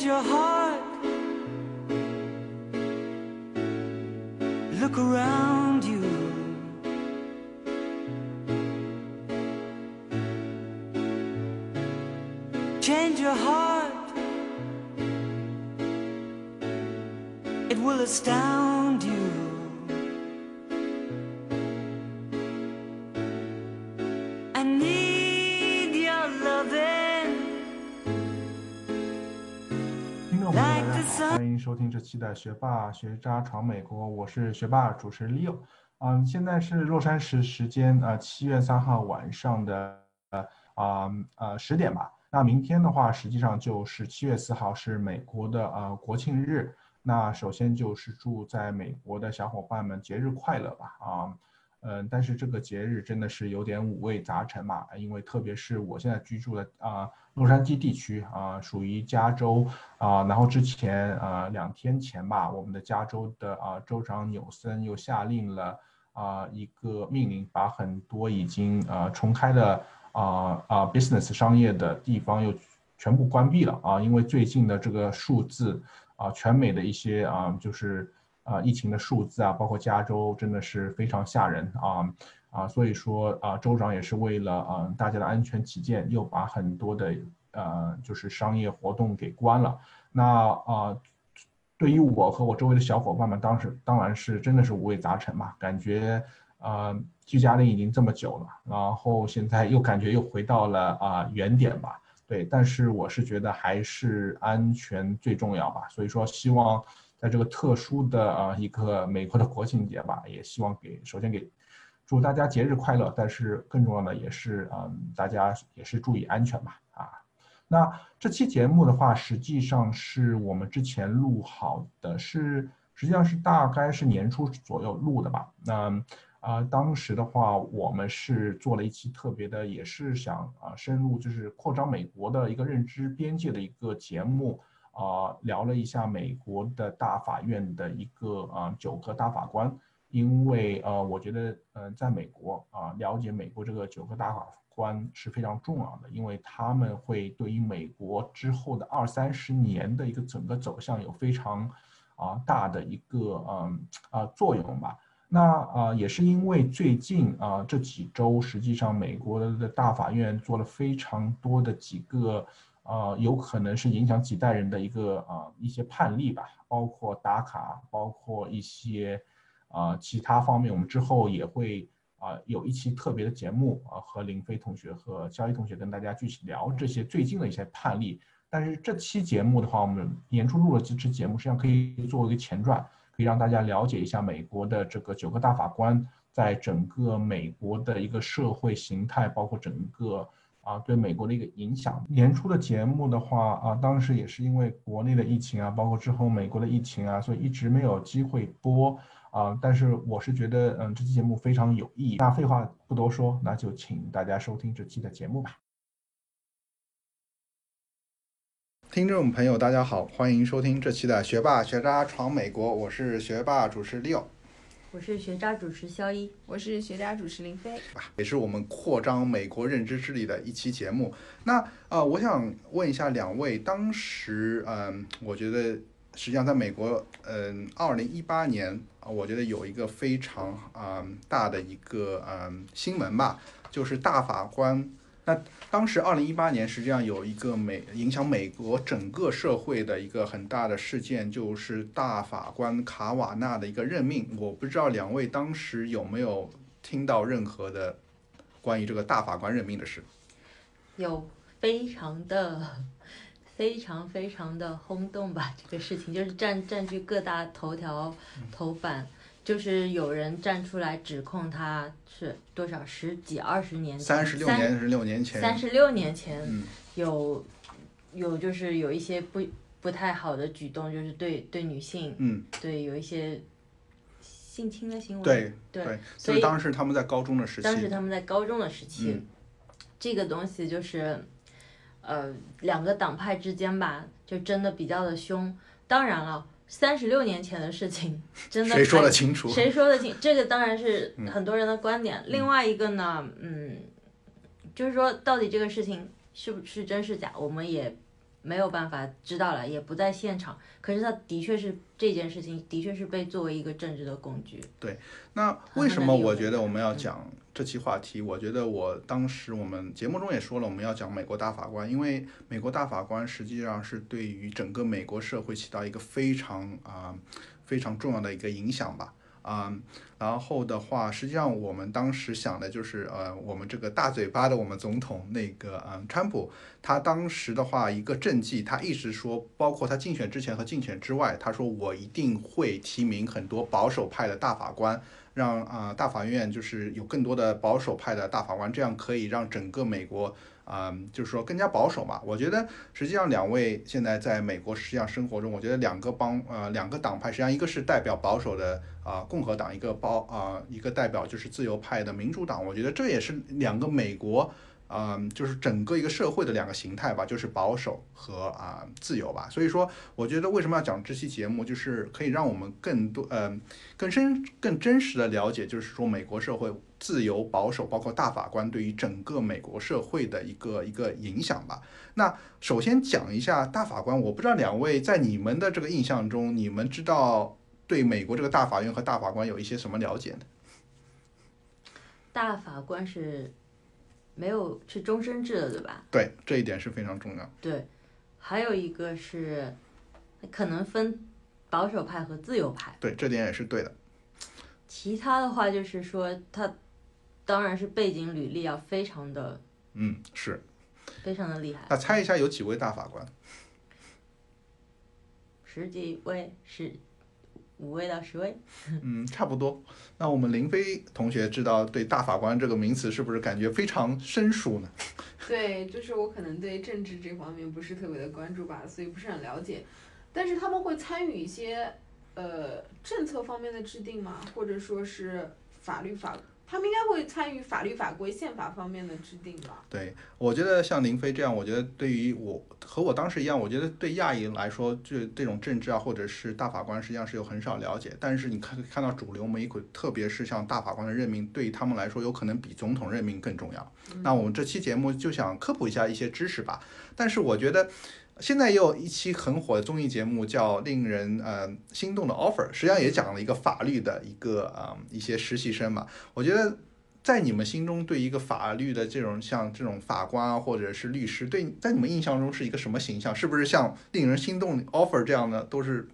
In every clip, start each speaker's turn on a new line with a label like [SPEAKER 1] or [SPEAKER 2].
[SPEAKER 1] Change your heart. Look around you. Change your heart. It will astound
[SPEAKER 2] 收听这期的《学霸学渣闯美国》，我是学霸主持人 Leo。嗯，现在是洛杉矶时间呃七月三号晚上的呃啊呃十点吧。那明天的话，实际上就是七月四号是美国的呃国庆日。那首先就是祝在美国的小伙伴们节日快乐吧啊。嗯，但是这个节日真的是有点五味杂陈嘛，因为特别是我现在居住的啊洛杉矶地区啊，属于加州啊，然后之前啊两天前吧，我们的加州的啊州长纽森又下令了啊一个命令，把很多已经啊重开的啊啊 business 商业的地方又全部关闭了啊，因为最近的这个数字啊，全美的一些啊就是。啊，疫情的数字啊，包括加州真的是非常吓人啊啊，所以说啊，州长也是为了啊大家的安全起见，又把很多的呃就是商业活动给关了。那啊，对于我和我周围的小伙伴们，当时当然是真的是五味杂陈嘛，感觉啊居家令已经这么久了，然后现在又感觉又回到了啊原点吧。对，但是我是觉得还是安全最重要吧，所以说希望。在这个特殊的啊一个美国的国庆节吧，也希望给首先给祝大家节日快乐，但是更重要的也是嗯大家也是注意安全吧啊。那这期节目的话，实际上是我们之前录好的，是实际上是大概是年初左右录的吧。那啊当时的话，我们是做了一期特别的，也是想啊深入就是扩张美国的一个认知边界的一个节目。啊，聊了一下美国的大法院的一个啊九个大法官，因为呃，我觉得呃，在美国啊，了解美国这个九个大法官是非常重要的，因为他们会对于美国之后的二三十年的一个整个走向有非常啊大的一个嗯啊作用吧。那啊，也是因为最近啊这几周，实际上美国的大法院做了非常多的几个。呃，有可能是影响几代人的一个呃一些判例吧，包括打卡，包括一些啊其他方面，我们之后也会啊有一期特别的节目啊，和林飞同学和肖一同学跟大家具体聊这些最近的一些判例。但是这期节目的话，我们年初录了这期节目，实际上可以作为一个前传，可以让大家了解一下美国的这个九个大法官在整个美国的一个社会形态，包括整个。啊，对美国的一个影响。年初的节目的话，啊，当时也是因为国内的疫情啊，包括之后美国的疫情啊，所以一直没有机会播啊。但是我是觉得，嗯，这期节目非常有意义。那废话不多说，那就请大家收听这期的节目吧。
[SPEAKER 3] 听众朋友，大家好，欢迎收听这期的《学霸学渣闯美国》，我是学霸主持 Leo。
[SPEAKER 4] 我是学渣主持肖一，
[SPEAKER 5] 我是学渣主持林飞，
[SPEAKER 3] 也是我们扩张美国认知之力的一期节目。那呃，我想问一下两位，当时嗯，我觉得实际上在美国，嗯，二零一八年啊，我觉得有一个非常啊大的一个嗯新闻吧，就是大法官。那当时二零一八年实际上有一个美影响美国整个社会的一个很大的事件，就是大法官卡瓦纳的一个任命。我不知道两位当时有没有听到任何的关于这个大法官任命的事？
[SPEAKER 4] 有，非常的非常非常的轰动吧？这个事情就是占占据各大头条头版。就是有人站出来指控他是多少十几二十年
[SPEAKER 3] 三十六年十六年前
[SPEAKER 4] 三十六年前有有就是有一些不不太好的举动，就是对对女性
[SPEAKER 3] 嗯
[SPEAKER 4] 对有一些性侵的行为
[SPEAKER 3] 对
[SPEAKER 4] 对，
[SPEAKER 3] 所以当时他们在高中的时期，
[SPEAKER 4] 当时他们在高中的时期，这个东西就是呃两个党派之间吧，就争的比较的凶。当然了。三十六年前的事情，真的
[SPEAKER 3] 谁说得清楚？
[SPEAKER 4] 谁说得清？这个当然是很多人的观点。另外一个呢，嗯，就是说到底这个事情是不是真是假，我们也没有办法知道了，也不在现场。可是他的确是这件事情，的确是被作为一个政治的工具。
[SPEAKER 3] 对那为什么我觉得我们要讲这期话题？我觉得我当时我们节目中也说了，我们要讲美国大法官，因为美国大法官实际上是对于整个美国社会起到一个非常啊、非常重要的一个影响吧。啊、然后的话，实际上我们当时想的就是，呃，我们这个大嘴巴的我们总统那个，嗯、川普，他当时的话一个政绩，他一直说，包括他竞选之前和竞选之外，他说我一定会提名很多保守派的大法官，让啊、大法院就是有更多的保守派的大法官，这样可以让整个美国啊、就是说更加保守嘛。我觉得实际上两位现在在美国实际上生活中，我觉得两个帮呃两个党派，实际上一个是代表保守的啊、共和党，一个包啊、一个代表就是自由派的民主党。我觉得这也是两个美国。嗯，就是整个一个社会的两个形态吧，就是保守和啊、自由吧。所以说，我觉得为什么要讲这期节目，就是可以让我们更多呃更深、更真实的了解，就是说美国社会自由、保守，包括大法官对于整个美国社会的一个一个影响吧。那首先讲一下大法官，我不知道两位在你们的这个印象中，你们知道对美国这个大法院和大法官有一些什么了解呢？
[SPEAKER 4] 大法官是没有是终身制的，对吧？
[SPEAKER 3] 对，这一点是非常重要。
[SPEAKER 4] 对，还有一个是可能分保守派和自由派。
[SPEAKER 3] 对，这点也是对的。
[SPEAKER 4] 其他的话就是说，他当然是背景履历要非常的
[SPEAKER 3] 嗯，是。
[SPEAKER 4] 非常的厉害，
[SPEAKER 3] 那猜一下有几位大法官？
[SPEAKER 4] 十几位是五位到十位。
[SPEAKER 3] 嗯，差不多。那我们林飞同学知道对大法官这个名词是不是感觉非常生疏呢？
[SPEAKER 5] 对，就是我可能对政治这方面不是特别的关注吧，所以不是很了解。但是他们会参与一些呃政策方面的制定吗？或者说是法律法，他们应该会参与法律法规、宪法方面的制定吧？
[SPEAKER 3] 对，我觉得像林飞这样，我觉得对于我和我当时一样，我觉得对亚裔来说，这这种政治啊，或者是大法官，实际上是有很少了解。但是你看看到主流媒体，特别是像大法官的任命，对于他们来说，有可能比总统任命更重要。那我们这期节目就想科普一下一些知识吧。但是我觉得。现在也有一期很火的综艺节目叫《令人呃心动的 offer》，实际上也讲了一个法律的一个啊、一些实习生嘛。我觉得在你们心中，对一个法律的这种像这种法官啊，或者是律师，对在你们印象中是一个什么形象？是不是像令人心动的 offer 这样的，都是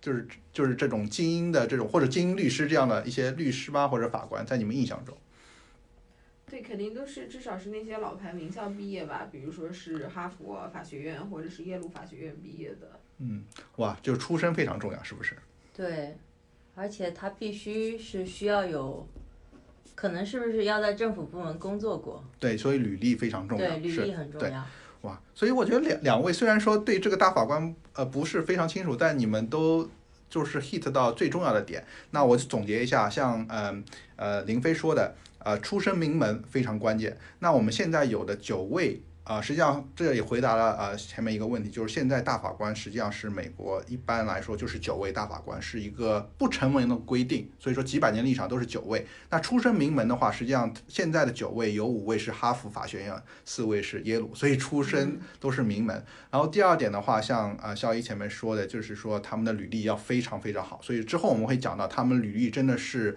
[SPEAKER 3] 就是就是这种精英的这种或者精英律师这样的一些律师吧，或者法官，在你们印象中？
[SPEAKER 5] 对，肯定都是至少是那些老牌名校毕业吧，比如说是哈佛法学院或者是耶鲁法学院毕业的。
[SPEAKER 3] 嗯，哇，就出身非常重要，是不是？
[SPEAKER 4] 对，而且他必须是需要有，可能是不是要在政府部门工作过？
[SPEAKER 3] 对，所以履历非常重要，
[SPEAKER 4] 对，履历很重
[SPEAKER 3] 对
[SPEAKER 4] 要。
[SPEAKER 3] 哇，所以我觉得两两位虽然说对这个大法官呃不是非常清楚，但你们都就是 hit 到最重要的点。那我总结一下，像嗯呃林飞说的，呃出身名门非常关键。那我们现在有的九位啊、实际上这也回答了呃前面一个问题，就是现在大法官实际上是美国一般来说就是九位大法官，是一个不成文的规定，所以说几百年历史上都是九位。那出身名门的话，实际上现在的九位有五位是哈佛法学院，四位是耶鲁，所以出身都是名门。然后第二点的话，像呃肖一前面说的，就是说他们的履历要非常非常好，所以之后我们会讲到他们履历真的是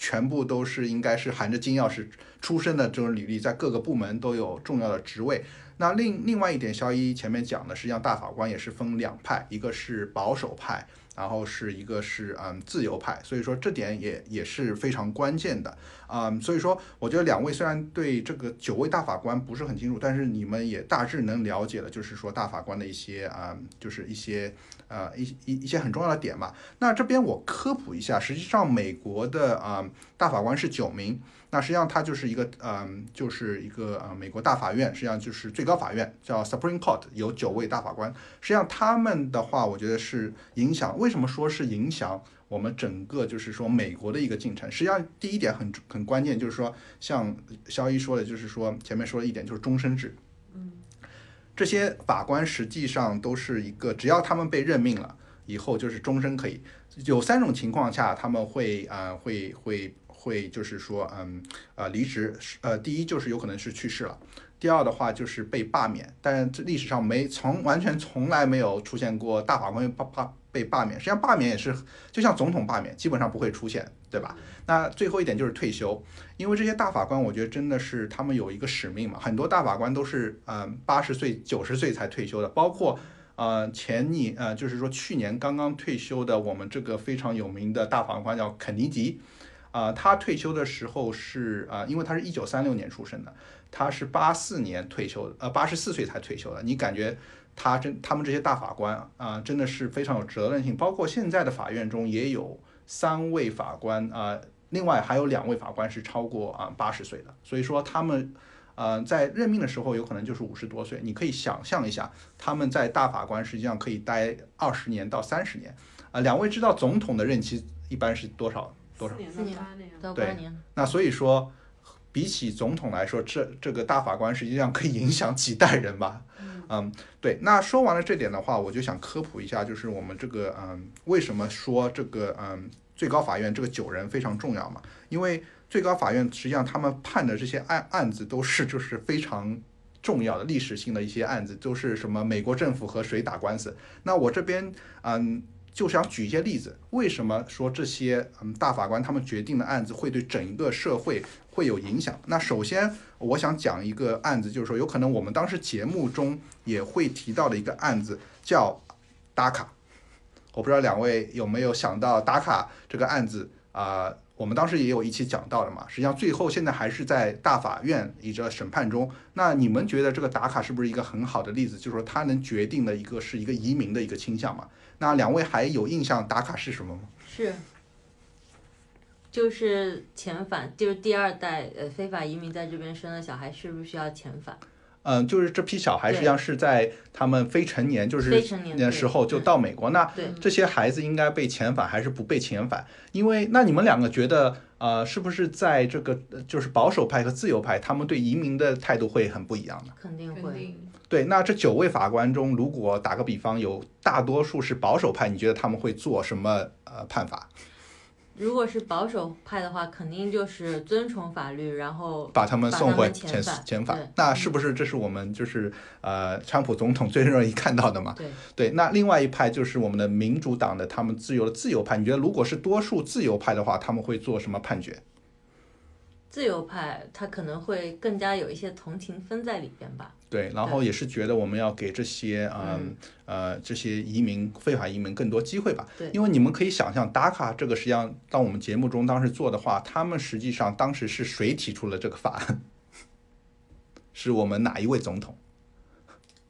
[SPEAKER 3] 全部都是应该是含着金钥匙出身的这种履历，在各个部门都有重要的职位。那另另外一点，肖一前面讲的，实际上大法官也是分两派，一个是保守派，然后是一个是嗯自由派，所以说这点也也是非常关键的。嗯，所以说我觉得两位虽然对这个九位大法官不是很清楚，但是你们也大致能了解了，就是说大法官的一些啊、嗯就是一些呃一一一些很重要的点嘛。那这边我科普一下，实际上美国的啊、大法官是九名，那实际上它就是一个嗯就是一个呃美国大法院，实际上就是最高法院叫 Supreme Court，有九位大法官。实际上他们的话，我觉得是影响。为什么说是影响？我们整个就是说美国的一个进程，实际上第一点很很关键，就是说像肖一说的，就是说前面说的一点就是终身制。这些法官实际上都是一个，只要他们被任命了以后，就是终身可以。有三种情况下他们会啊、会会会就是说嗯呃离职，呃第一就是有可能是去世了。第二的话就是被罢免，但这历史上没从完全从来没有出现过大法官被罢罢被罢免。实际上罢免也是就像总统罢免，基本上不会出现，对吧？那最后一点就是退休，因为这些大法官，我觉得真的是他们有一个使命嘛。很多大法官都是嗯八十岁、九十岁才退休的，包括呃前年呃就是说去年刚刚退休的我们这个非常有名的大法官叫肯尼迪。啊、他退休的时候是啊、因为他是一九三六年出生的，他是八四年退休的，呃，八十四岁才退休的。你感觉他真他们这些大法官啊、真的是非常有责任心。包括现在的法院中也有三位法官啊、另外还有两位法官是超过啊八十岁的，所以说他们。呃，在任命的时候有可能就是五十多岁，你可以想象一下，他们在大法官实际上可以待二十年到三十年。啊、两位知道总统的任期一般是多少？多少
[SPEAKER 5] 四年
[SPEAKER 4] 四年
[SPEAKER 5] 到八年，
[SPEAKER 4] 到
[SPEAKER 3] 对
[SPEAKER 4] 八年，
[SPEAKER 3] 那所以说，比起总统来说，这这个大法官实际上可以影响几代人吧。嗯，对。那说完了这点的话，我就想科普一下，就是我们这个嗯，为什么说这个嗯最高法院这个九人非常重要嘛？因为最高法院实际上他们判的这些案案子都是就是非常。重要的历史性的一些案子，都是什么美国政府和谁打官司？那我这边嗯，就是想举一些例子，为什么说这些嗯大法官他们决定的案子会对整个社会会有影响？那首先我想讲一个案子，就是说有可能我们当时节目中也会提到的一个案子，叫打卡。我不知道两位有没有想到打卡这个案子啊、我们当时也有一期讲到的嘛。实际上最后现在还是在大法院一个审判中。那你们觉得这个打卡是不是一个很好的例子？就是说它能决定的一个是一个移民的一个倾向嘛？那两位还有印象打卡是什么吗？
[SPEAKER 4] 是，就是遣返，就是第二代呃非法移民在这边生的小孩，是不是要遣返？
[SPEAKER 3] 嗯，就是这批小孩实际上是在他们非成年，就是
[SPEAKER 4] 非成年
[SPEAKER 3] 的时候就到美国。那
[SPEAKER 4] 对，
[SPEAKER 3] 这些孩子应该被遣返还是不被遣返？因为那你们两个觉得，呃，是不是在这个呃就是保守派和自由派，他们对移民的态度会很不一样呢？
[SPEAKER 4] 肯定会。
[SPEAKER 3] 对，那这九位法官中，如果打个比方，有大多数是保守派，你觉得他们会做什么呃判罚？
[SPEAKER 4] 如果是保守派的话，肯定就是遵从法律，然后
[SPEAKER 3] 把他们送回
[SPEAKER 4] 遣
[SPEAKER 3] 遣
[SPEAKER 4] 返
[SPEAKER 3] 遣返？那是不是这是我们就是呃川普总统最容易看到的嘛？
[SPEAKER 4] 对
[SPEAKER 3] 对，那另外一派就是我们的民主党的，他们自由的自由派。你觉得如果是多数自由派的话，他们会做什么判决？
[SPEAKER 4] 自由派他可能会更加有一些同情分在里边吧。
[SPEAKER 3] 对，然后也是觉得我们要给这些嗯呃这些移民非法移民更多机会吧。
[SPEAKER 4] 对
[SPEAKER 3] 因为你们可以想象，达卡这个实际上当我们节目中当时做的话，他们实际上当时是谁提出了这个法案？是我们哪一位总统？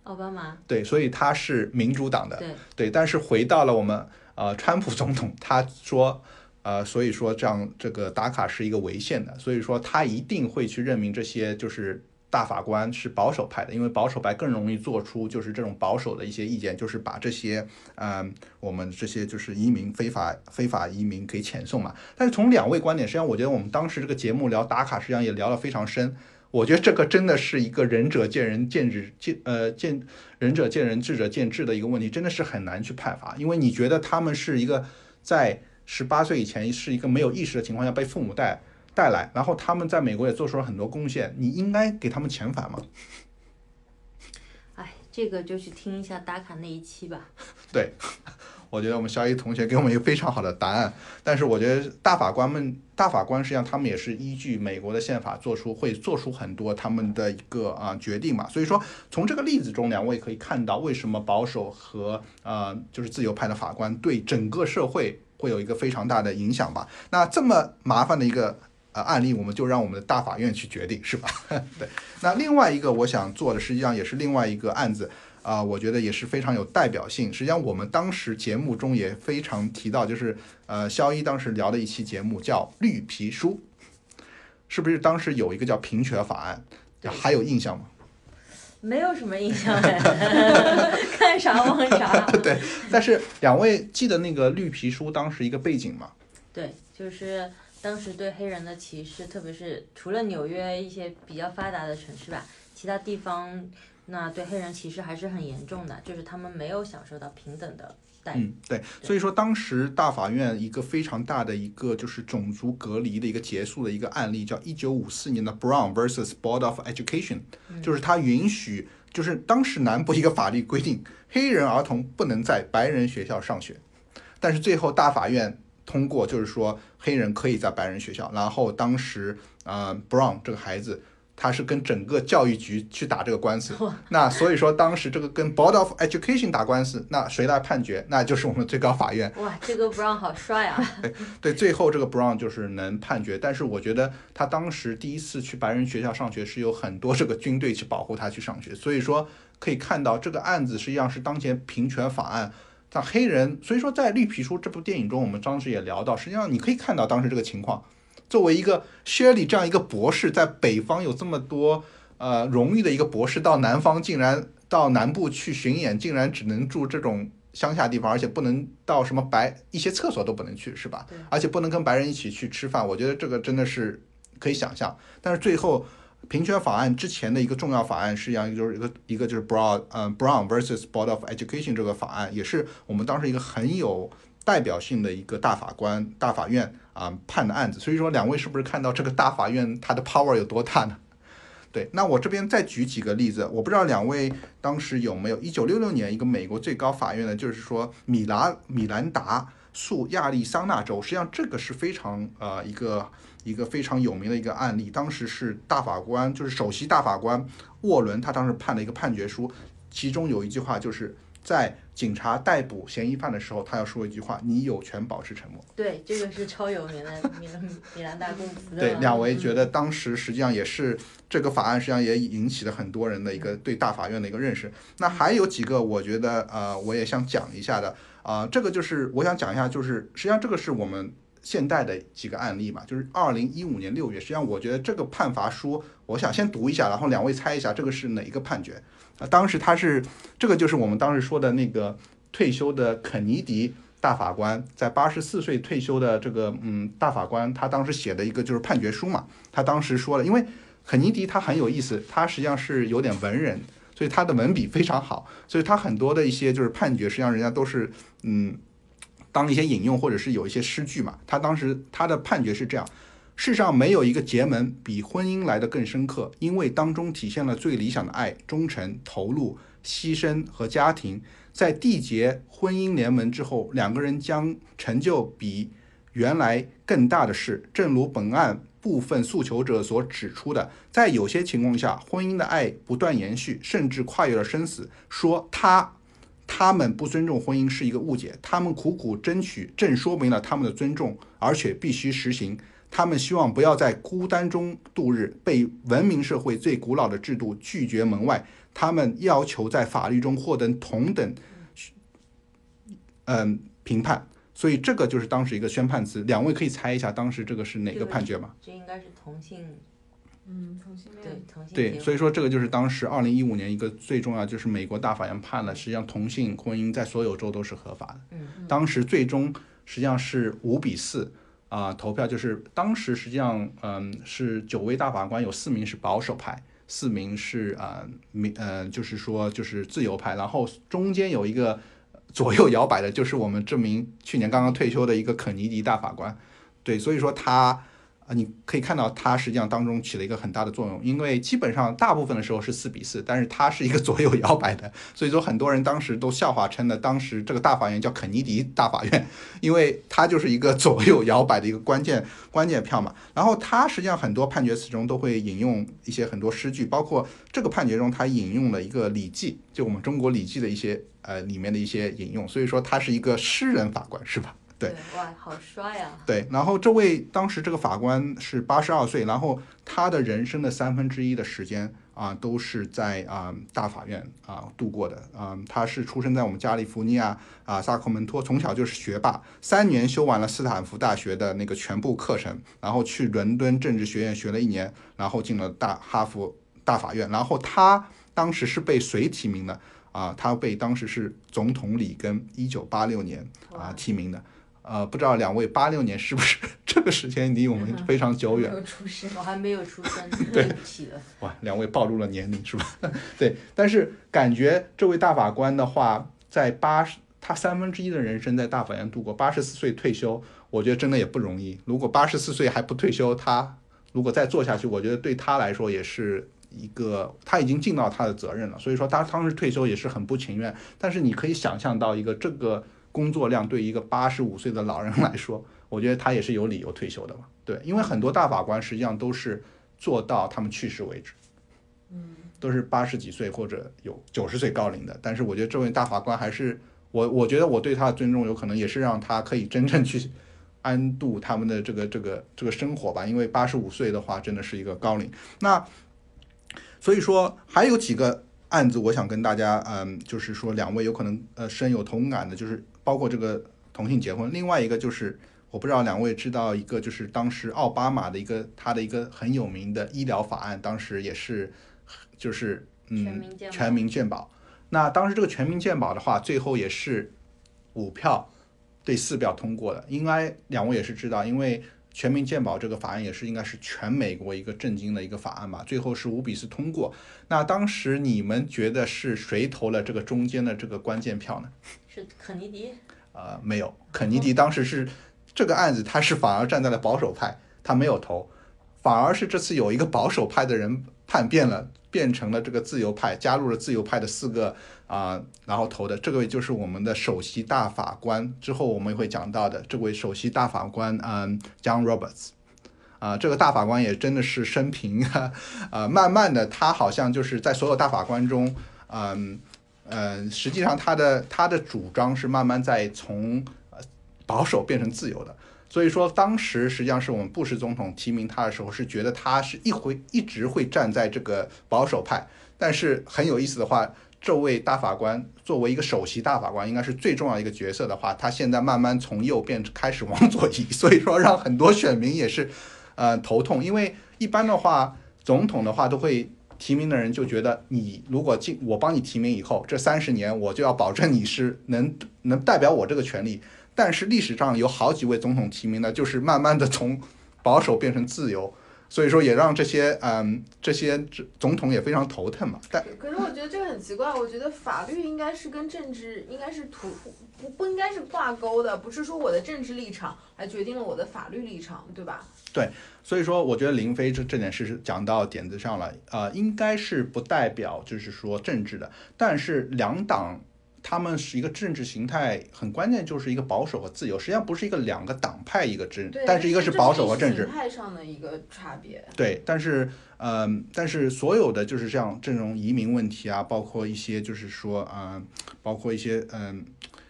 [SPEAKER 4] 奥巴马，
[SPEAKER 3] 对，所以他是民主党的。
[SPEAKER 4] 对
[SPEAKER 3] 对，但是回到了我们呃川普总统，他说呃，所以说这样这个打卡是一个违宪的，所以说他一定会去任命这些就是大法官是保守派的，因为保守派更容易做出就是这种保守的一些意见，就是把这些嗯、我们这些就是移民非法非法移民给遣送嘛。但是从两位观点，实际上我觉得我们当时这个节目聊打卡，实际上也聊得非常深。我觉得这个真的是一个仁者见仁，见智见呃见仁者见仁，智者见智的一个问题，真的是很难去判罚。因为你觉得他们是一个在十八岁以前是一个没有意识的情况下被父母带带来，然后他们在美国也做出了很多贡献，你应该给他们遣返吗？
[SPEAKER 4] 哎，这个就去听一下打卡那一期吧。
[SPEAKER 3] 对，我觉得我们肖一同学给我们一个非常好的答案。但是我觉得大法官们，大法官实际上他们也是依据美国的宪法做出会做出很多他们的一个啊、决定嘛。所以说从这个例子中，两位可以看到为什么保守和呃就是自由派的法官对整个社会会有一个非常大的影响吧。那这么麻烦的一个。呃，案例我们就让我们的大法院去决定，是吧？对。那另外一个我想做的，实际上也是另外一个案子，啊、我觉得也是非常有代表性。实际上，我们当时节目中也非常提到，就是呃，肖一当时聊的一期节目叫《绿皮书》，是不是当时有一个叫平权法案？还有印象吗？
[SPEAKER 4] 没有什么印象哎，看啥忘啥。
[SPEAKER 3] 对，但是两位记得那个绿皮书当时一个背景吗？
[SPEAKER 4] 对，就是当时对黑人的歧视，特别是除了纽约一些比较发达的城市吧，其他地方那对黑人歧视还是很严重的，就是他们没有享受到平等的代。
[SPEAKER 3] 嗯，对，所以说当时大法院一个非常大的一个就是种族隔离的一个结束的一个案例，叫一九五四年的 Brown versus Board of Education，就是它允许，就是当时南部一个法律规定，黑人儿童不能在白人学校上学，但是最后大法院通过，就是说黑人可以在白人学校，然后当时呃 Brown 这个孩子。他是跟整个教育局去打这个官司，那所以说当时这个跟 Board of Education 打官司，那谁来判决？那就是我们最高法院。
[SPEAKER 4] 哇，这个 Brown 好帅啊！
[SPEAKER 3] 对，最后这个 Brown 就是能判决，但是我觉得他当时第一次去白人学校上学是有很多这个军队去保护他去上学，所以说可以看到这个案子实际上是当前平权法案让黑人，所以说在绿皮书这部电影中，我们当时也聊到，实际上你可以看到当时这个情况。作为一个 Shirley 这样一个博士，在北方有这么多呃荣誉的一个博士，到南方竟然到南部去巡演，竟然只能住这种乡下地方，而且不能到什么白一些厕所都不能去，是吧？而且不能跟白人一起去吃饭，我觉得这个真的是可以想象。但是最后平权法案之前的一个重要法案，实际上就是一个一个就是 Brown 嗯 Brown versus Board of Education 这个法案，也是我们当时一个很有代表性的一个大法官大法院。啊，判的案子，所以说两位是不是看到这个大法院它的 power 有多大呢？对，那我这边再举几个例子，我不知道两位当时有没有一九六六年一个美国最高法院的，就是说米拉米兰达诉亚利桑那州，实际上这个是非常呃一个一个非常有名的一个案例，当时是大法官就是首席大法官沃伦，他当时判了一个判决书，其中有一句话就是在。警察逮捕嫌疑犯的时候，他要说一句话：“你有权保持沉默。”
[SPEAKER 4] 对，这个是超有名的米兰米兰大公司。
[SPEAKER 3] 对，两位觉得当时实际上也是这个法案，实际上也引起了很多人的一个对大法院的一个认识。那还有几个，我觉得呃，我也想讲一下的啊，这个就是我想讲一下，就是实际上这个是我们现代的几个案例嘛，就是二零一五年六月，实际上我觉得这个判罚书，我想先读一下，然后两位猜一下这个是哪一个判决。啊，当时他是这个，就是我们当时说的那个退休的肯尼迪大法官，在八十四岁退休的这个嗯大法官，他当时写的一个就是判决书嘛。他当时说了，因为肯尼迪他很有意思，他实际上是有点文人，所以他的文笔非常好，所以他很多的一些就是判决，实际上人家都是嗯当一些引用或者是有一些诗句嘛。他当时他的判决是这样。世上没有一个结盟比婚姻来得更深刻，因为当中体现了最理想的爱、忠诚、投入、牺牲和家庭。在缔结婚姻联盟之后，两个人将成就比原来更大的事。正如本案部分诉求者所指出的，在有些情况下，婚姻的爱不断延续，甚至跨越了生死。说他他们不尊重婚姻是一个误解，他们苦苦争取，正说明了他们的尊重，而且必须实行。他们希望不要在孤单中度日，被文明社会最古老的制度拒绝门外。他们要求在法律中获得同等，嗯，评判。所以这个就是当时一个宣判词。两位可以猜一下，当时这个是哪个判决吗？
[SPEAKER 4] 这应该是同性，
[SPEAKER 5] 嗯，同性恋。
[SPEAKER 4] 对，同性。
[SPEAKER 3] 对，所以说这个就是当时二零一五年一个最重要，就是美国大法院判了，实际上同性婚姻在所有州都是合法的。
[SPEAKER 4] 嗯。
[SPEAKER 3] 当时最终实际上是五比四。啊，投票就是当时实际上，嗯，是九位大法官，有四名是保守派，四名是啊民，呃，就是说就是自由派，然后中间有一个左右摇摆的，就是我们这名去年刚刚退休的一个肯尼迪大法官，对，所以说他。你可以看到，它实际上当中起了一个很大的作用，因为基本上大部分的时候是四比四，但是它是一个左右摇摆的，所以说很多人当时都笑话称的，当时这个大法院叫肯尼迪大法院，因为它就是一个左右摇摆的一个关键关键票嘛。然后它实际上很多判决词中都会引用一些很多诗句，包括这个判决中它引用了一个《礼记》，就我们中国《礼记》的一些呃里面的一些引用，所以说他是一个诗人法官，是吧？对，
[SPEAKER 4] 哇，好帅啊！
[SPEAKER 3] 对，然后这位当时这个法官是八十二岁，然后他的人生的三分之一的时间啊，都是在啊大法院啊度过的啊。他是出生在我们加利福尼亚啊萨克门托，从小就是学霸，三年修完了斯坦福大学的那个全部课程，然后去伦敦政治学院学了一年，然后进了大哈佛大法院，然后他当时是被谁提名的啊？他被当时是总统里根一九八六年啊提名的。呃，不知道两位八六年是不是 这个时间离我们非常久远？
[SPEAKER 4] 没有出生，我还没有出生，对不起了。
[SPEAKER 3] 哇，两位暴露了年龄是吧？对，但是感觉这位大法官的话，在八十他三分之一的人生在大法院度过，八十四岁退休，我觉得真的也不容易。如果八十四岁还不退休，他如果再做下去，我觉得对他来说也是一个，他已经尽到他的责任了。所以说他当时退休也是很不情愿。但是你可以想象到一个这个工作量对一个八十五岁的老人来说，我觉得他也是有理由退休的嘛。对，因为很多大法官实际上都是做到他们去世为止。
[SPEAKER 5] 嗯，
[SPEAKER 3] 都是八十几岁或者有九十岁高龄的，但是我觉得这位大法官还是我，我觉得我对他的尊重有可能也是让他可以真正去安度他们的这个这个这个生活吧，因为八十五岁的话真的是一个高龄。那所以说还有几个案子，我想跟大家嗯，就是说两位有可能呃深有同感的，就是包括这个同性结婚，另外一个就是我不知道两位知道一个就是当时奥巴马的一个他的一个很有名的医疗法案，当时也是就是嗯
[SPEAKER 4] 全民健保
[SPEAKER 3] 全民健保。那当时这个全民健保的话，最后也是五票对四票通过的。应该两位也是知道，因为全民健保这个法案也是应该是全美国一个震惊的一个法案吧，最后是五比四通过。那当时你们觉得是谁投了这个中间的这个关键票呢？
[SPEAKER 4] 是肯尼迪，
[SPEAKER 3] 呃，没有，肯尼迪当时是这个案子，他是反而站在了保守派，他没有投，反而是这次有一个保守派的人叛变了，变成了这个自由派，加入了自由派的四个啊、然后投的这位就是我们的首席大法官，之后我们会讲到的这位首席大法官，嗯，John Roberts。啊、这个大法官也真的是生平啊、呃，慢慢的他好像就是在所有大法官中，嗯、呃，实际上他的他的主张是慢慢在从保守变成自由的。所以说，当时实际上是我们布什总统提名他的时候，是觉得他是一回一直会站在这个保守派。但是很有意思的话，这位大法官作为一个首席大法官，应该是最重要一个角色的话，他现在慢慢从右变开始往左移，所以说让很多选民也是呃头痛，因为一般的话，总统的话都会提名的人就觉得你如果进我帮你提名以后，这三十年我就要保证你是能能代表我这个权利。但是历史上有好几位总统提名呢，就是慢慢的从保守变成自由，所以说也让这些嗯这些总统也非常头疼嘛。但
[SPEAKER 5] 可是我觉得这个很奇怪，我觉得法律应该是跟政治应该是图不不应该是挂钩的，不是说我的政治立场来决定了我的法律立场，对吧？
[SPEAKER 3] 对所以说，我觉得林飞这这件事是讲到点子上了，呃，应该是不代表就是说政治的，但是两党他们是一个政治形态，很关键就是一个保守和自由，实际上不是一个两个党派一个政
[SPEAKER 5] 对，，
[SPEAKER 3] 但是一个是保守和政治
[SPEAKER 5] 派，上的一个差别。
[SPEAKER 3] 对，但是嗯、但是所有的就是像这种移民问题啊，包括一些就是说嗯、包括一些嗯、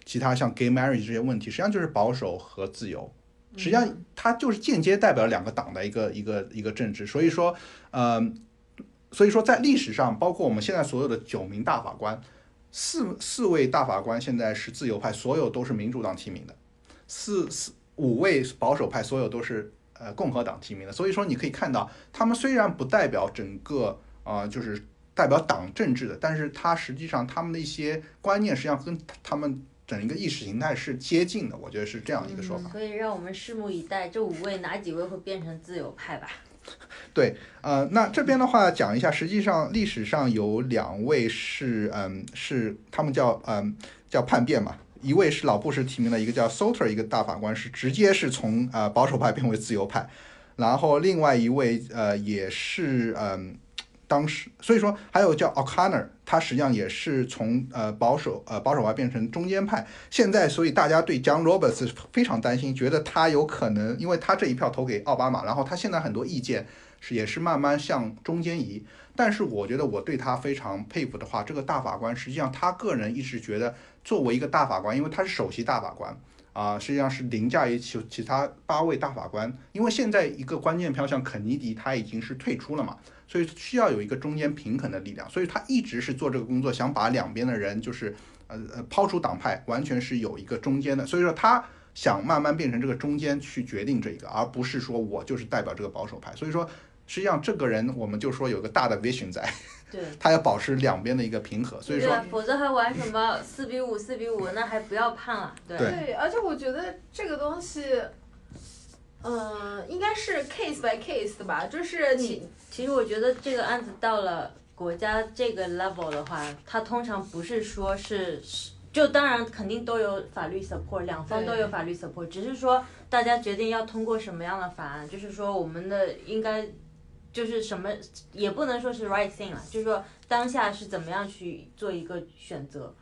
[SPEAKER 3] 其他像 gay marriage 这些问题，实际上就是保守和自由。实际上，它就是间接代表两个党的一个一个一个政治。所以说，嗯、所以说在历史上，包括我们现在所有的九名大法官，四四位大法官现在是自由派，所有都是民主党提名的；四四五位保守派，所有都是呃共和党提名的。所以说，你可以看到，他们虽然不代表整个啊、呃就是代表党政治的，但是他实际上他们的一些观念，实际上跟他们整一个意识形态是接近的。我觉得是这样一个说法。
[SPEAKER 4] 所以让我们拭目以待，这五位哪几位会变成自由派吧？
[SPEAKER 3] 对呃，那这边的话讲一下，实际上历史上有两位是，嗯，是他们叫，嗯，叫叛变嘛。一位是老布什提名的，一个叫 Soter，一个大法官是直接是从呃保守派变为自由派，然后另外一位呃也是嗯当时所以说还有叫 O'Connor，他实际上也是从呃保守呃保守派变成中间派。现在所以大家对 John Roberts 非常担心，觉得他有可能，因为他这一票投给奥巴马，然后他现在很多意见是也是慢慢向中间移。但是我觉得我对他非常佩服的话，这个大法官实际上他个人一直觉得，作为一个大法官，因为他是首席大法官啊、实际上是凌驾于其其他八位大法官。因为现在一个关键票像肯尼迪他已经是退出了嘛，所以需要有一个中间平衡的力量，所以他一直是做这个工作，想把两边的人就是呃呃抛出党派，完全是有一个中间的，所以说他。想慢慢变成这个中间去决定这个，而不是说我就是代表这个保守派。所以说，实际上这个人我们就说有个大的 vision 在，
[SPEAKER 4] 对。
[SPEAKER 3] 他要保持两边的一个平衡。所以说，
[SPEAKER 4] 对啊，否则还玩什么四比五、四比五，那还不要判了。对。
[SPEAKER 3] 对
[SPEAKER 5] 而且我觉得这个东西，嗯、应该是 case by case 的吧，就是你
[SPEAKER 4] 其实我觉得这个案子到了国家这个 level 的话，它通常不是说是就当然肯定都有法律 support，两方都有法律 support，只是说大家决定要通过什么样的法案，就是说我们的应该就是什么也不能说是 right thing 了，就是说当下是怎么样去做一个选择，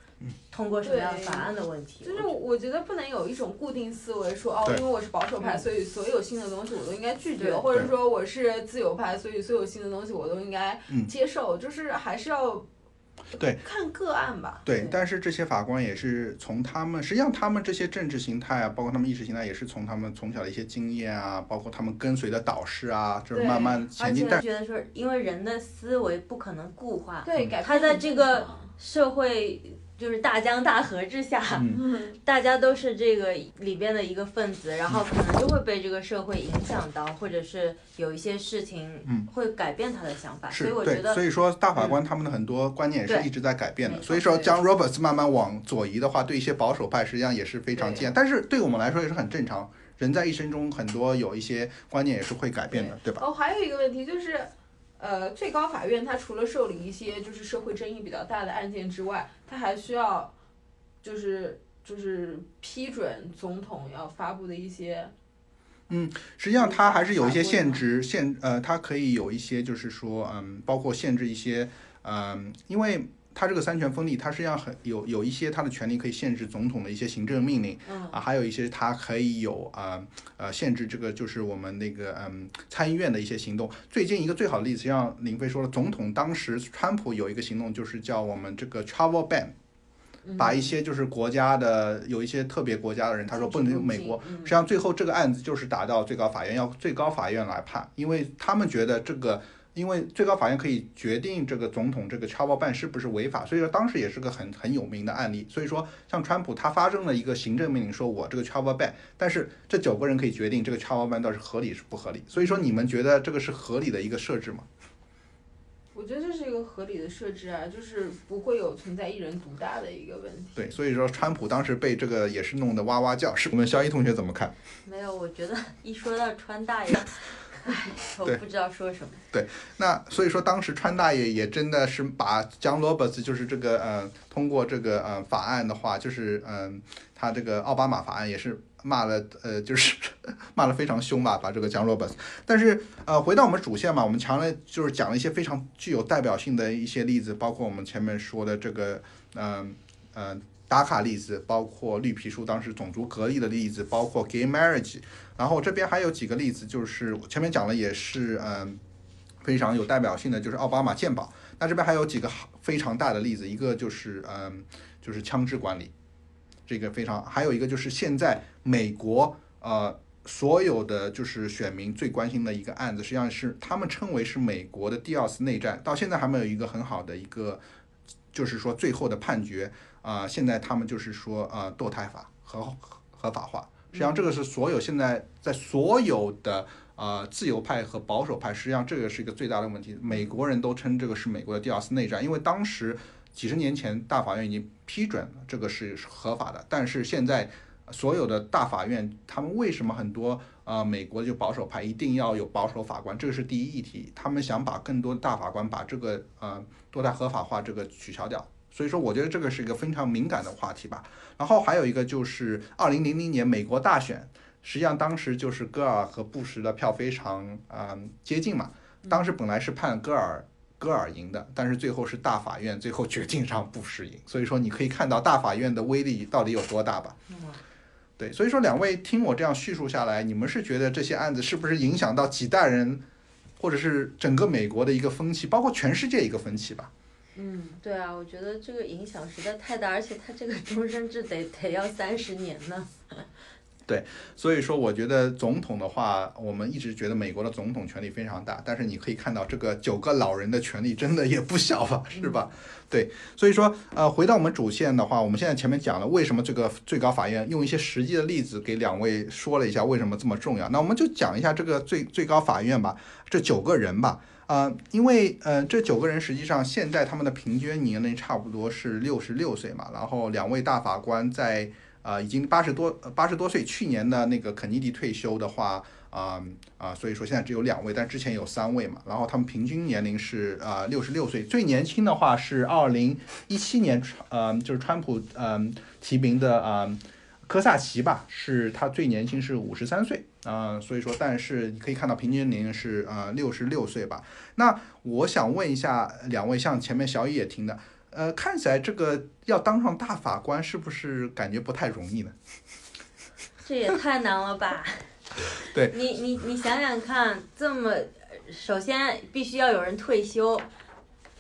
[SPEAKER 4] 通过什么样的法案的问题。
[SPEAKER 5] 就是
[SPEAKER 4] 我觉得。
[SPEAKER 5] 不能有一种固定思维说，哦，因为我是保守派，
[SPEAKER 4] 嗯
[SPEAKER 5] 所以所有新的东西我都应该拒绝，或者说我是自由派，所以所有新的东西我都应该
[SPEAKER 3] 嗯。
[SPEAKER 5] 接受，就是还是要
[SPEAKER 3] 对。
[SPEAKER 5] 看个案吧。
[SPEAKER 3] 对，但是这些法官也是从他们，实际上他们这些政治形态啊，包括他们意识形态，也是从他们从小的一些经验啊，包括他们跟随的导师啊，就是慢慢
[SPEAKER 4] 而
[SPEAKER 3] 前进。
[SPEAKER 4] 且
[SPEAKER 3] 但
[SPEAKER 4] 觉得说，因为人的思维不可能固化，
[SPEAKER 5] 对，
[SPEAKER 4] 他在这个社会就是大江大河之下，
[SPEAKER 3] 嗯
[SPEAKER 4] 大家都是这个里边的一个分子，然后可能就会被这个社会影响到，或者是有一些事情
[SPEAKER 3] 嗯
[SPEAKER 4] 会改变他的想法，所
[SPEAKER 3] 是对，
[SPEAKER 4] 以我觉得嗯
[SPEAKER 3] 所以说大法官他们的很多观念也是一直在改变的。所以说将 Roberts 慢慢往左移的话，对一些保守派实际上也是非常
[SPEAKER 5] 对
[SPEAKER 3] 见，但是对我们来说也是很正常。人在一生中很多有一些观念也是会改变的，对吧？
[SPEAKER 5] 哦，还有一个问题就是，呃，最高法院它除了受理一些就是社会争议比较大的案件之外，它还需要就是就是批准总统要发布的一些嗯
[SPEAKER 3] 实际上它还是有一些限制，限呃，它可以有一些就是说，嗯，包括限制一些，嗯，因为它这个三权分立，它实际上很有有一些它的权利可以限制总统的一些行政命令，
[SPEAKER 5] 嗯
[SPEAKER 3] 啊，还有一些它可以有啊呃限制这个就是我们那个嗯参议院的一些行动。最近一个最好的例子，像林飞说了，总统当时川普有一个行动，就是叫我们这个 travel ban。把一些就是国家的有一些特别国家的人，他说不能美国，
[SPEAKER 5] 嗯
[SPEAKER 3] 实际上最后这个案子就是打到最高法院，要最高法院来判，因为他们觉得这个，因为最高法院可以决定这个总统这个 travel ban 是不是违法，所以说当时也是个很很有名的案例。所以说，像川普他发生了一个行政命令，说我这个 travel ban，但是这九个人可以决定这个 travel ban 到底是合理是不合理。所以说，你们觉得这个是合理的一个设置吗？
[SPEAKER 5] 我觉得这是一个合理的设置啊，就是不会有存在一人独大的一个问题。
[SPEAKER 3] 对，所以说川普当时被这个也是弄得哇哇叫。是我们肖一同学怎么看？
[SPEAKER 4] 没有，我觉得一说到川大爷，唉，我不知道说什么。
[SPEAKER 3] 对那所以说，当时川大爷也真的是把 John Roberts 就是这个呃，通过这个呃法案的话，就是嗯、他这个奥巴马法案也是骂了呃，就是 骂了非常凶吧，把这个 John Roberts。但是呃，回到我们主线嘛，我们强烈就是讲了一些非常具有代表性的一些例子，包括我们前面说的这个嗯呃打卡例子，包括绿皮书当时种族隔离的例子，包括 gay marriage。然后这边还有几个例子，就是前面讲了也是嗯。非常有代表性的就是奥巴马鉴宝。那这边还有几个好非常大的例子，一个就是嗯，就是枪支管理，这个非常，还有一个就是现在美国呃所有的就是选民最关心的一个案子，实际上是他们称为是美国的第二次内战，到现在还没有一个很好的一个，就是说最后的判决啊、现在他们就是说呃堕胎法合合法化。实际上，这个是所有现在在所有的呃自由派和保守派，实际上这个是一个最大的问题。美国人都称这个是美国的第二次内战，因为当时几十年前大法院已经批准了这个是合法的，但是现在所有的大法院，他们为什么很多呃美国就保守派一定要有保守法官？这个是第一议题，他们想把更多大法官把这个呃堕胎合法化这个取消掉。所以说，我觉得这个是一个非常敏感的话题吧。然后还有一个就是二零零零年美国大选，实际上当时就是戈尔和布什的票非常嗯、呃接近嘛，当时本来是判戈尔戈尔赢的，但是最后是大法院最后决定让布什赢，所以说你可以看到大法院的威力到底有多大吧。对，所以说两位听我这样叙述下来，你们是觉得这些案子是不是影响到几代人，或者是整个美国的一个风气，包括全世界一个风气吧？
[SPEAKER 4] 嗯，对啊，我觉得这个影响实在太大，而且他这个终身制得得要三十年呢。
[SPEAKER 3] 对所以说，我觉得总统的话，我们一直觉得美国的总统权力非常大，但是你可以看到这个九个老人的权力真的也不小吧，是吧？对，所以说，呃，回到我们主线的话，我们现在前面讲了为什么这个最高法院用一些实际的例子给两位说了一下为什么这么重要，那我们就讲一下这个最最高法院吧，这九个人吧。呃、因为呃，这九个人实际上现在他们的平均年龄差不多是六十六岁嘛，然后两位大法官在呃已经八十多八十多岁，去年的那个肯尼迪退休的话，啊啊，所以说现在只有两位，但之前有三位嘛，然后他们平均年龄是呃六十六岁，最年轻的话是二零一七年川呃就是川普嗯、提名的啊。科萨奇吧，是他最年轻是五十三岁啊、所以说，但是你可以看到平均年龄是呃六十六岁吧。那我想问一下两位，像前面小雨也听的，呃，看起来这个要当上大法官，是不是感觉不太容易呢？
[SPEAKER 4] 这也太难了吧？
[SPEAKER 3] 对
[SPEAKER 4] 你你你想想看，这么首先必须要有人退休，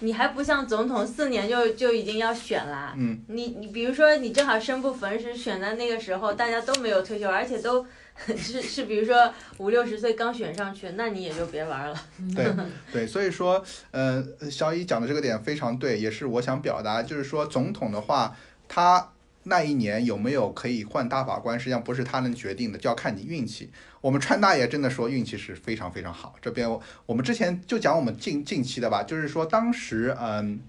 [SPEAKER 4] 你还不像总统四年就就已经要选啦。
[SPEAKER 3] 嗯，
[SPEAKER 4] 你你比如说你正好生不逢时选在那个时候，大家都没有退休，而且都 是是比如说五六十岁刚选上去，那你也就别玩了。
[SPEAKER 3] 对 对，所以说，呃，小乙讲的这个点非常对，也是我想表达，就是说总统的话，他那一年有没有可以换大法官，实际上不是他能决定的，就要看你运气。我们川大爷真的说运气是非常非常好。这边我我们之前就讲我们近近期的吧，就是说当时嗯，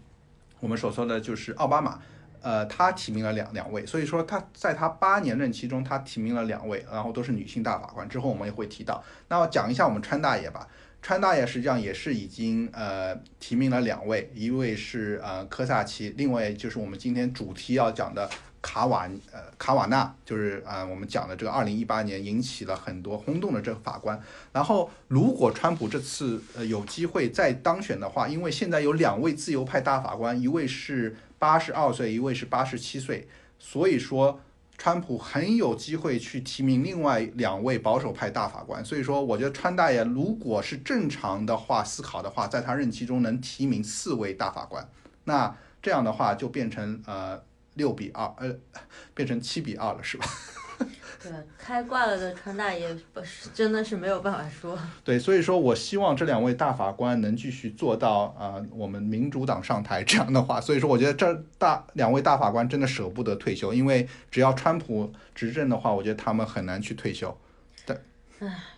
[SPEAKER 3] 我们所说的就是奥巴马。呃，他提名了两两位，所以说他在他八年任期中，他提名了两位，然后都是女性大法官。之后我们也会提到。那我讲一下我们川大爷吧。川大爷实际上也是已经呃提名了两位，一位是呃科萨奇，另外就是我们今天主题要讲的卡瓦呃卡瓦纳，就是呃我们讲的这个二零一八年引起了很多轰动的这个法官。然后如果川普这次呃有机会再当选的话，因为现在有两位自由派大法官，一位是八十二岁，一位是八十七岁，所以说。川普很有机会去提名另外两位保守派大法官，所以说我觉得川大爷如果是正常的话思考的话，在他任期中能提名四位大法官，那这样的话就变成呃六比二，呃变成七比二了，是吧？
[SPEAKER 4] 对，开挂了的川大爷不是真的是没有办法说。
[SPEAKER 3] 对，所以说我希望这两位大法官能继续做到啊、呃我们民主党上台这样的话，所以说我觉得这大两位大法官真的舍不得退休，因为只要川普执政的话，我觉得他们很难去退休。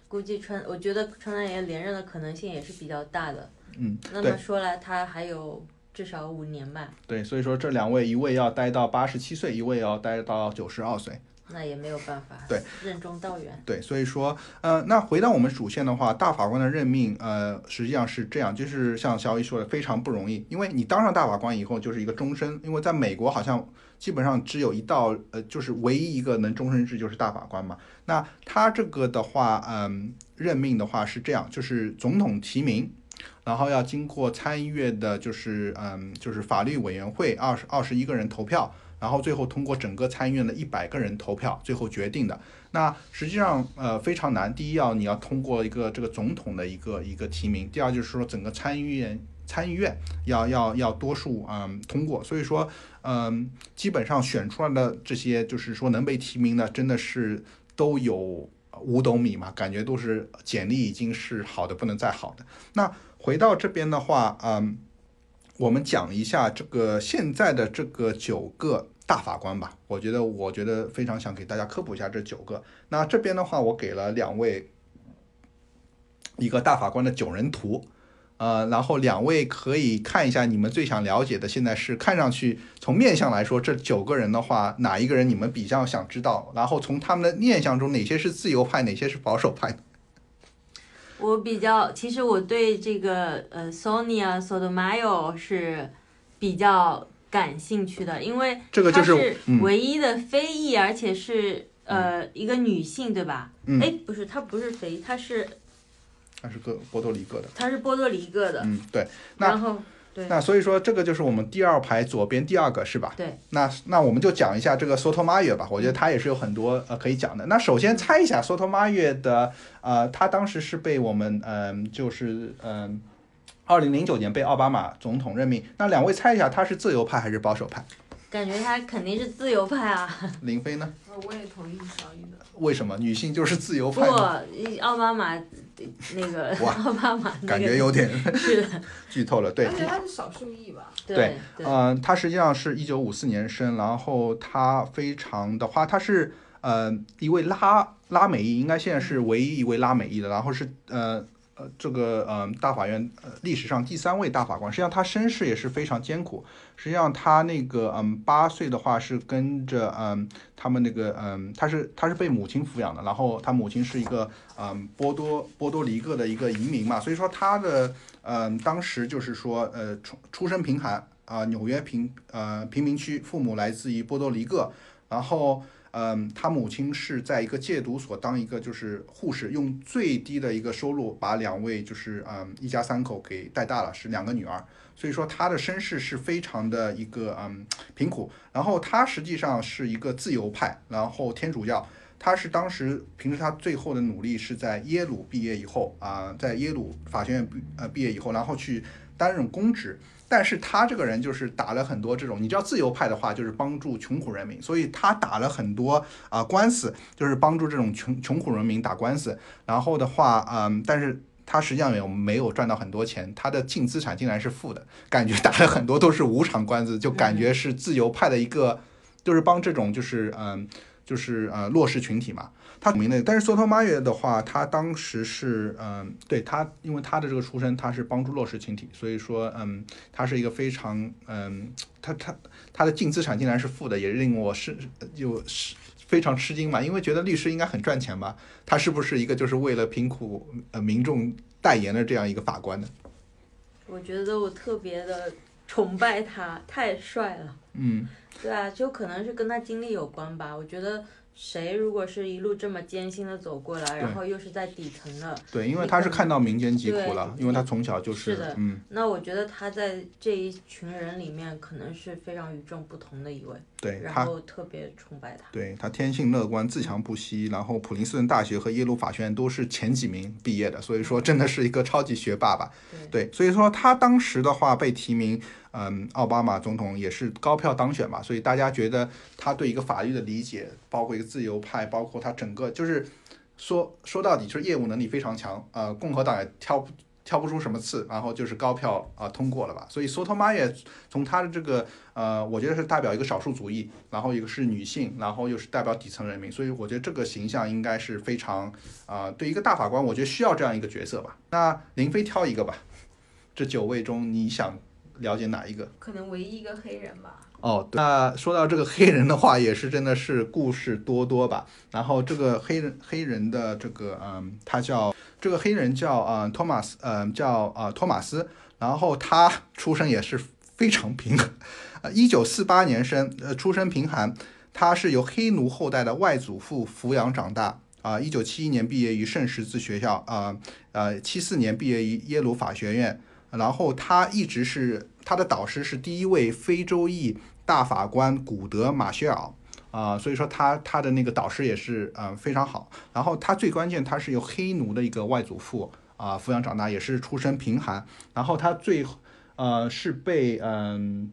[SPEAKER 4] 估计川，我觉得川大爷连任的可能性也是比较大的。
[SPEAKER 3] 嗯，
[SPEAKER 4] 那么说来，他还有至少五年吧，
[SPEAKER 3] 对，所以说这两位，一位要待到八十七岁，一位要待到九十二岁。
[SPEAKER 4] 那也没有办法。
[SPEAKER 3] 对，
[SPEAKER 4] 任重道远。
[SPEAKER 3] 对，所以说，呃，那回到我们主线的话，大法官的任命，呃，实际上是这样，就是像小雨说的，非常不容易，因为你当上大法官以后就是一个终身，因为在美国好像基本上只有一道，呃，就是唯一一个能终身制就是大法官嘛。那他这个的话，嗯，任命的话是这样，就是总统提名。然后要经过参议院的，就是嗯，就是法律委员会二十二十一个人投票，然后最后通过整个参议院的一百个人投票，最后决定的。那实际上呃非常难。第一要你要通过一个这个总统的一个一个提名，第二就是说整个参议院参议院要要要多数嗯通过。所以说嗯基本上选出来的这些就是说能被提名的，真的是都有五斗米嘛，感觉都是简历已经是好的不能再好的。那回到这边的话，嗯，我们讲一下这个现在的这个九个大法官吧。我觉得，我觉得非常想给大家科普一下这九个。那这边的话，我给了两位一个大法官的九人图，呃，然后两位可以看一下你们最想了解的，现在是看上去从面相来说，这九个人的话，哪一个人你们比较想知道？然后从他们的面相中，哪些是自由派，哪些是保守派？
[SPEAKER 4] 我比较，其实我对这个呃 Sonia Sotomayor 是比较感兴趣的，因为
[SPEAKER 3] 这个就是
[SPEAKER 4] 唯一的非裔，而且是呃一个女性，对吧？
[SPEAKER 3] 嗯
[SPEAKER 4] 哎，不是，她不是非裔，她是
[SPEAKER 3] 她是个波多黎各的，
[SPEAKER 4] 她是波多黎各的，
[SPEAKER 3] 嗯，对。那
[SPEAKER 4] 然后对
[SPEAKER 3] 那所以说，这个就是我们第二排左边第二个是吧？
[SPEAKER 4] 对。
[SPEAKER 3] 那那我们就讲一下这个 Sotomayor 吧，我觉得他也是有很多呃可以讲的。那首先猜一下 Sotomayor 的呃，他当时是被我们嗯、就是嗯，二零零九年被奥巴马总统任命。那两位猜一下，他是自由派还是保守派？
[SPEAKER 4] 感觉他肯定是自由派啊。
[SPEAKER 3] 林飞呢？
[SPEAKER 5] 呃，我也同意小雨的。
[SPEAKER 3] 为什么女性就是自由
[SPEAKER 4] 不
[SPEAKER 3] 派不？，
[SPEAKER 4] 奥巴马那个奥巴马那个
[SPEAKER 3] 感觉有点
[SPEAKER 4] 是，
[SPEAKER 3] 剧透了，对
[SPEAKER 5] 而。且他是少数裔吧？
[SPEAKER 4] 对对
[SPEAKER 3] 嗯、他实际上是一九五四年生，然后他非常的话，他是呃一位拉拉美裔，应该现在是唯一一位拉美裔的，然后是呃这个嗯、大法院呃历史上第三位大法官，实际上他身世也是非常艰苦。实际上他那个嗯八岁的话是跟着嗯他们那个嗯他是他是被母亲抚养的，然后他母亲是一个嗯波多波多黎各的一个移民嘛，所以说他的嗯当时就是说呃出出身贫寒啊、纽约贫呃贫民区，父母来自于波多黎各，然后。嗯，他母亲是在一个戒毒所当一个就是护士，用最低的一个收入把两位就是嗯一家三口给带大了，是两个女儿，所以说他的身世是非常的一个嗯贫苦。然后他实际上是一个自由派，然后天主教，他是当时凭着他最后的努力是在耶鲁毕业以后啊、在耶鲁法学院毕呃毕业以后，然后去担任公职。但是他这个人就是打了很多这种，你知道自由派的话就是帮助穷苦人民，所以他打了很多啊、官司，就是帮助这种穷穷苦人民打官司。然后的话，嗯，但是他实际上也没有赚到很多钱，他的净资产竟然是负的，感觉打了很多都是无偿官司，就感觉是自由派的一个，就是帮这种就是嗯就是呃弱势群体嘛。他有名的，但是索托马耶的话，他当时是嗯，对他，因为他的这个出身，他是帮助弱势群体，所以说嗯，他是一个非常嗯，他他他的净资产竟然是负的，也令我是就是非常吃惊嘛，因为觉得律师应该很赚钱吧，他是不是一个就是为了贫苦呃民众代言的这样一个法官呢？
[SPEAKER 4] 我觉得我特别的崇拜他，太帅了。
[SPEAKER 3] 嗯，
[SPEAKER 4] 对啊，就可能是跟他经历有关吧。我觉得谁如果是一路这么艰辛的走过来，然后又是在底层的，
[SPEAKER 3] 对，因为他是看到民间疾苦了，因为他从小就是
[SPEAKER 4] 是的
[SPEAKER 3] 嗯，
[SPEAKER 4] 那我觉得他在这一群人里面可能是非常与众不同的一位，然
[SPEAKER 3] 对然
[SPEAKER 4] 后特别崇拜他。
[SPEAKER 3] 对他天性乐观，自强不息，然后普林斯顿大学和耶鲁法学院都是前几名毕业的，所以说真的是一个超级学霸吧。
[SPEAKER 4] 对
[SPEAKER 3] 对，所以说他当时的话被提名，嗯，奥巴马总统也是高票当选嘛，所以大家觉得他对一个法律的理解，包括一个自由派，包括他整个就是说说到底就是业务能力非常强，呃，共和党也挑不。挑不出什么刺，然后就是高票啊、通过了吧，所以索托马也从他的这个呃，我觉得是代表一个少数族裔，然后一个是女性，然后又是代表底层人民，所以我觉得这个形象应该是非常啊、对一个大法官，我觉得需要这样一个角色吧。那林飞挑一个吧，这九位中你想了解哪一个？
[SPEAKER 5] 可能唯一一个黑人吧。
[SPEAKER 3] 哦，对那说到这个黑人的话，也是真的是故事多多吧。然后这个黑人黑人的这个嗯，他叫这个黑人叫嗯托马斯，嗯、叫呃托马斯。然后他出生也是非常贫，呃，一九四八年生，呃，出身贫寒。他是由黑奴后代的外祖父抚养长大。啊，一九七一年毕业于圣十字学校，啊呃，七四年毕业于耶鲁法学院。然后他一直是他的导师是第一位非洲裔大法官古德马歇尔啊、所以说他他的那个导师也是嗯、非常好。然后他最关键他是由黑奴的一个外祖父啊、抚养长大，也是出身贫寒。然后他最呃是被嗯。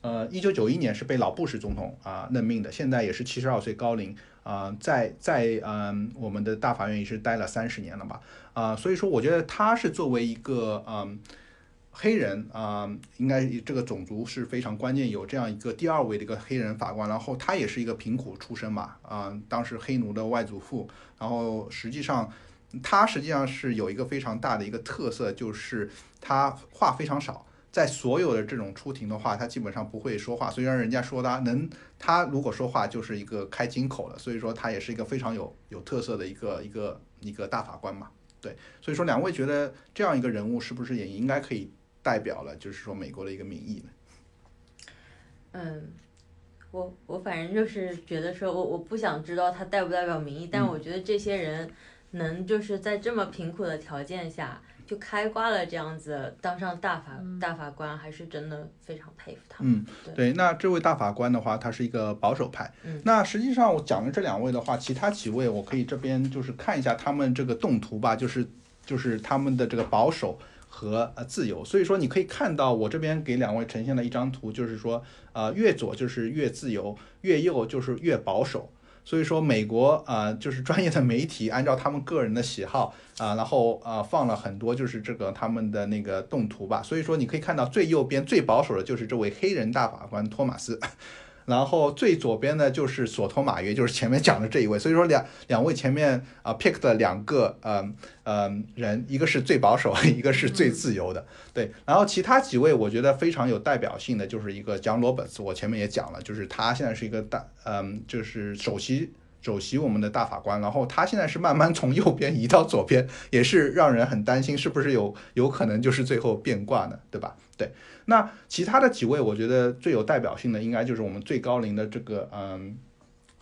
[SPEAKER 3] 呃，一九九一年是被老布什总统啊、任命的，现在也是七十二岁高龄啊、在在嗯、我们的大法院也是待了三十年了吧啊、所以说我觉得他是作为一个嗯、黑人啊、应该这个种族是非常关键，有这样一个第二位的一个黑人法官，然后他也是一个贫苦出身嘛啊、当时黑奴的外祖父，然后实际上他实际上是有一个非常大的一个特色，就是他话非常少。在所有的这种出庭的话，他基本上不会说话，虽然人家说他能，他如果说话就是一个开金口了，所以说他也是一个非常有有特色的一个一个一个大法官嘛。对，所以说两位觉得这样一个人物是不是也应该可以代表了，就是说美国的一个民意呢？
[SPEAKER 4] 嗯，我我反正就是觉得说我我不想知道他代不代表民意，但
[SPEAKER 3] 嗯
[SPEAKER 4] 我觉得这些人能就是在这么贫苦的条件下就开挂了，这样子当上大法、大法官，还是真的非常佩服他们。
[SPEAKER 3] 嗯，
[SPEAKER 4] 对
[SPEAKER 3] 对，那这位大法官的话，他是一个保守派。
[SPEAKER 4] 嗯
[SPEAKER 3] 那实际上我讲的这两位的话，其他几位我可以这边就是看一下他们这个动图吧，就是就是他们的这个保守和呃自由。所以说你可以看到我这边给两位呈现了一张图，就是说呃越左就是越自由，越右就是越保守。所以说，美国啊、就是专业的媒体 按照他们个人的喜好啊、然后啊、放了很多就是这个他们的那个动图吧。所以说，你可以看到最右边最保守的就是这位黑人大法官托马斯，然后最左边呢就是索托马约，就是前面讲的这一位。所以说两两位前面啊、pick 的两个嗯嗯人，一个是最保守，一个是最自由的。对，然后其他几位我觉得非常有代表性的就是一个 John Roberts，我前面也讲了，就是他现在是一个大嗯就是首席。首席我们的大法官，然后他现在是慢慢从右边移到左边，也是让人很担心，是不是有有可能就是最后变卦呢？对吧？对，那其他的几位，我觉得最有代表性的应该就是我们最高龄的这个嗯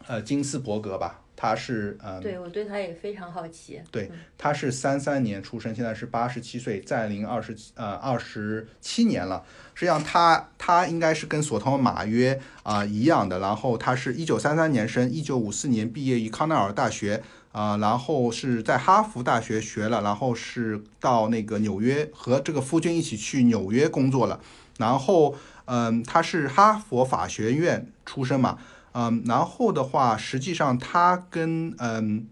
[SPEAKER 3] 呃金斯伯格吧，他是嗯
[SPEAKER 4] 对我对他也非常好奇。
[SPEAKER 3] 对，他是三三年出生，现在是八十七岁，在龄二十呃二十七年了。实际上他他应该是跟索托马约啊、一样的，然后他是一九三三年生，一九五四年毕业于康奈尔大学啊、然后是在哈佛大学学了，然后是到那个纽约和这个夫君一起去纽约工作了，然后嗯，他是哈佛法学院出身嘛，嗯，然后的话，实际上他跟嗯。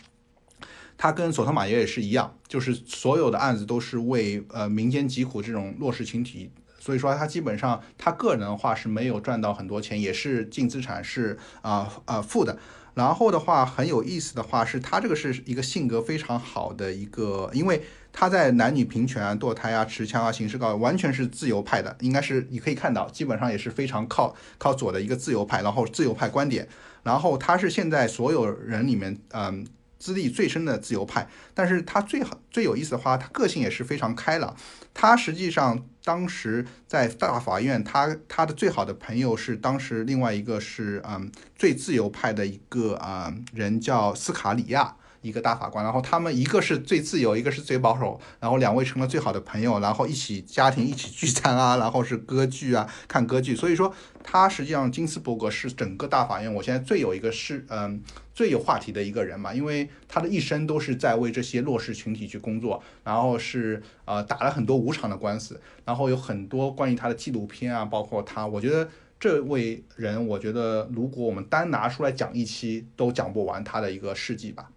[SPEAKER 3] 他跟索托马约也是一样，就是所有的案子都是为呃民间疾苦这种弱势群体，所以说他基本上他个人的话是没有赚到很多钱，也是净资产是啊啊、负的。然后的话很有意思的话是他这个是一个性格非常好的一个，因为他在男女平权啊、堕胎啊、持枪啊、刑事告完全是自由派的，应该是你可以看到，基本上也是非常靠靠左的一个自由派，然后自由派观点，然后他是现在所有人里面嗯。资历最深的自由派，但是他最好最有意思的话，他个性也是非常开朗。他实际上当时在大法院，他他的最好的朋友是当时另外一个是嗯最自由派的一个啊、人叫斯卡里亚。一个大法官，然后他们一个是最自由，一个是最保守，然后两位成了最好的朋友，然后一起家庭一起聚餐啊，然后是歌剧啊，看歌剧。所以说，他实际上金斯伯格是整个大法院我现在最有一个是嗯最有话题的一个人嘛，因为他的一生都是在为这些弱势群体去工作，然后是呃打了很多无偿的官司，然后有很多关于他的纪录片啊，包括他，我觉得这位人，我觉得如果我们单拿出来讲一期，都讲不完他的一个事迹吧。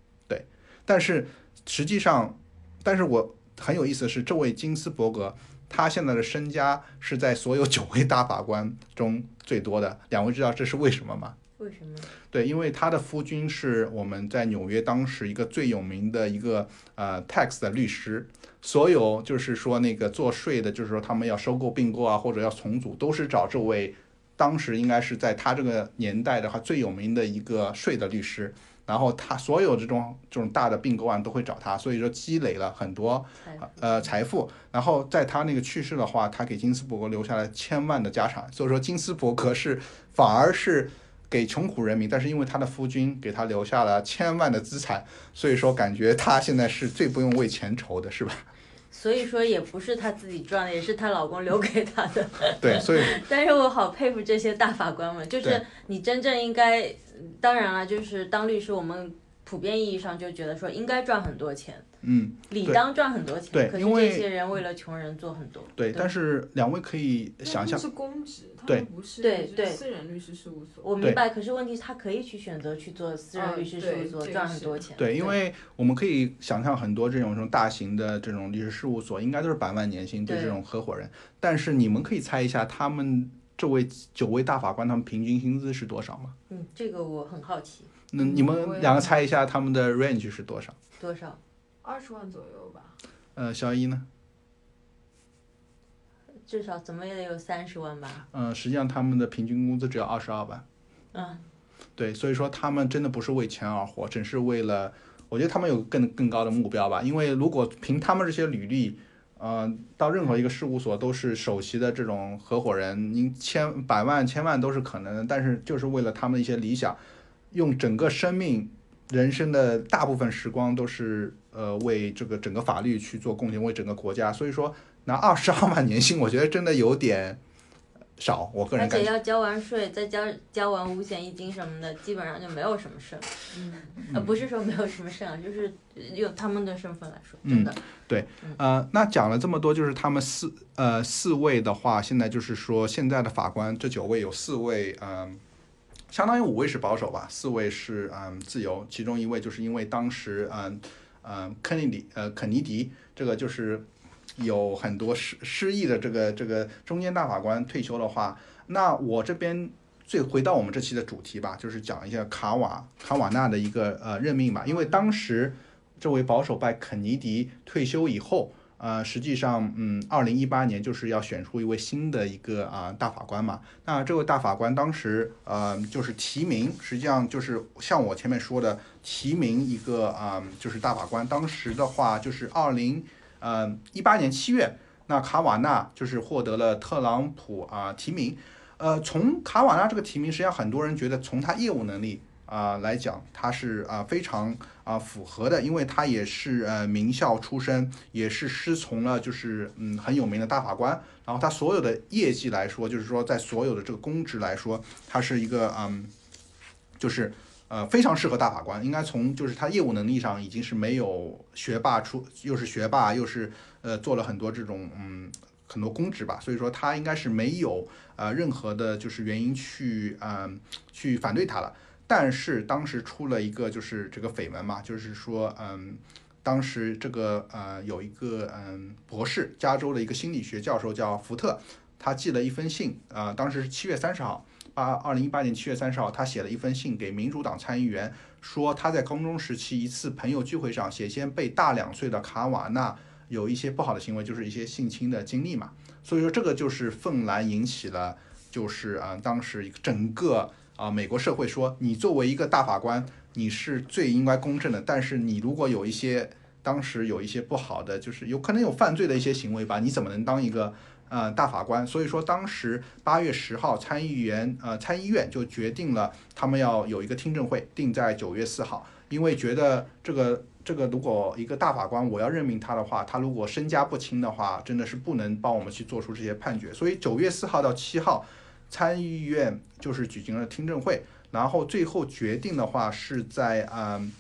[SPEAKER 3] 对，但是实际上，但是我很有意思的是，这位金斯伯格。他现在的身家是在所有九位大法官中最多的，两位知道这是为什么吗？
[SPEAKER 4] 为什么？
[SPEAKER 3] 对，因为他的夫君是我们在纽约当时一个最有名的一个呃 tax 的律师，所有就是说那个做税的，就是说他们要收购并购啊，或者要重组，都是找这位当时应该是在他这个年代的话最有名的一个税的律师。然后他所有这种这种大的并购案都会找他，所以说积累了很多呃财富。然后在他那个去世的话，他给金斯伯格留下了千万的家产，所以说金斯伯格是反而是给穷苦人民，但是因为他的夫君给他留下了千万的资产，所以说感觉他现在是最不用为钱愁的，是吧？
[SPEAKER 4] 所以说也不是她自己赚的，也是她老公留给她的。
[SPEAKER 3] 对，所以
[SPEAKER 4] 但是我好佩服这些大法官们，就是你真正应该，当然了，就是当律师，我们普遍意义上就觉得说应该赚很多钱，
[SPEAKER 3] 嗯，
[SPEAKER 4] 理当赚很多钱。
[SPEAKER 3] 对因为
[SPEAKER 4] 这些人为了穷人做很多。
[SPEAKER 3] 对，但是两位可以想象
[SPEAKER 5] 是公职，他
[SPEAKER 3] 对
[SPEAKER 5] 们不是
[SPEAKER 4] 对对
[SPEAKER 5] 私人律师事务所。
[SPEAKER 4] 我明白，可是问题是他可以去选择去做私人
[SPEAKER 5] 嗯
[SPEAKER 4] 律师事务所，赚很多钱。
[SPEAKER 3] 对，因为我们可以想象很多这种这种大型的这种律师事务所，应该都是百万年薪对
[SPEAKER 4] 对
[SPEAKER 3] 这种合伙人。但是你们可以猜一下，他们这位九位大法官他们平均薪资是多少吗？
[SPEAKER 4] 嗯，这个我很好奇，
[SPEAKER 3] 那你们两个猜一下他们的 range 是多少？
[SPEAKER 4] 多少？
[SPEAKER 5] 二十万左右吧。
[SPEAKER 3] 呃，小一呢？
[SPEAKER 4] 至少怎么也得有三十万吧？
[SPEAKER 3] 嗯、实际上他们的平均工资只要二十二万。
[SPEAKER 4] 嗯，
[SPEAKER 3] 对，所以说他们真的不是为钱而活，只是为了，我觉得他们有更更高的目标吧。因为如果凭他们这些履历，呃，到任何一个事务所都是首席的这种合伙人，您千百万千万都是可能的，但是就是为了他们的一些理想，用整个生命、人生的大部分时光都是呃为这个整个法律去做贡献，为整个国家。所以说拿二十二万年薪，我觉得真的有点少，我个人感觉。
[SPEAKER 4] 且要交完税，再交交完五险一金什么的，基本上就没有什么剩。
[SPEAKER 5] 嗯，
[SPEAKER 4] 呃，不是说没有什么剩啊，就是用他们的身份来说，真的。
[SPEAKER 3] 对呃，那讲了这么多，就是他们四呃四位的话，现在就是说现在的法官这九位有四位，嗯、相当于五位是保守吧，四位是嗯自由，其中一位就是因为当时嗯嗯肯尼迪呃肯尼迪这个就是有很多失失意的这个这个中间大法官退休的话，那我这边最回到我们这期的主题吧，就是讲一下卡瓦卡瓦纳的一个呃任命吧，因为当时这位保守派肯尼迪退休以后。呃，实际上，嗯，二零一八年就是要选出一位新的一个啊、大法官嘛。那这位大法官当时呃就是提名，实际上就是像我前面说的提名一个啊、就是大法官。当时的话就是二零呃一八年七月，那卡瓦纳就是获得了特朗普啊、提名。呃，从卡瓦纳这个提名，实际上很多人觉得从他业务能力啊、来讲，他是啊、非常啊、符合的，因为他也是呃名校出身，也是师从了就是嗯很有名的大法官，然后他所有的业绩来说，就是说在所有的这个公职来说，他是一个嗯，就是呃非常适合大法官，应该从就是他业务能力上已经是没有学霸出，又是学霸，又是呃做了很多这种嗯很多公职吧，所以说他应该是没有呃任何的就是原因去嗯、去反对他了。但是当时出了一个就是这个绯闻嘛，就是说嗯。当时这个呃有一个嗯博士，加州的一个心理学教授叫福特，他寄了一封信，呃，当时是七月三十号，八二零一八年七月三十号，他写了一封信给民主党参议员，说他在高中时期一次朋友聚会上，写先被大两岁的卡瓦纳有一些不好的行为，就是一些性侵的经历嘛，所以说这个就是愤然引起了，就是啊、当时一个整个啊、美国社会说，你作为一个大法官，你是最应该公正的，但是你如果有一些当时有一些不好的，就是有可能有犯罪的一些行为吧，你怎么能当一个呃大法官？所以说当时八月十号参议员呃参议院就决定了他们要有一个听证会，定在九月四号，因为觉得这个这个如果一个大法官我要任命他的话，他如果身家不清的话，真的是不能帮我们去做出这些判决。所以九月四号到七号，参议院就是举行了听证会，然后最后决定的话是在嗯。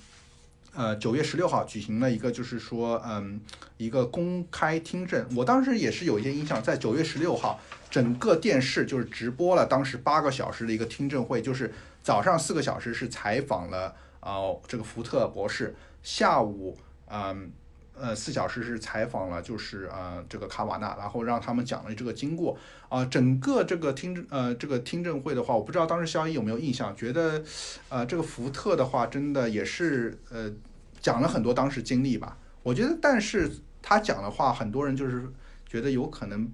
[SPEAKER 3] 呃，九月十六号举行了一个，就是说，嗯，一个公开听证。我当时也是有一些印象，在九月十六号，整个电视就是直播了当时八个小时的一个听证会，就是早上四个小时是采访了呃这个福特博士，下午嗯呃四小时是采访了就是呃这个卡瓦纳，然后让他们讲了这个经过啊、整个这个听证呃这个听证会的话，我不知道当时肖一有没有印象，觉得呃这个福特的话真的也是呃讲了很多当时经历吧，我觉得但是他讲的话，很多人就是觉得有可能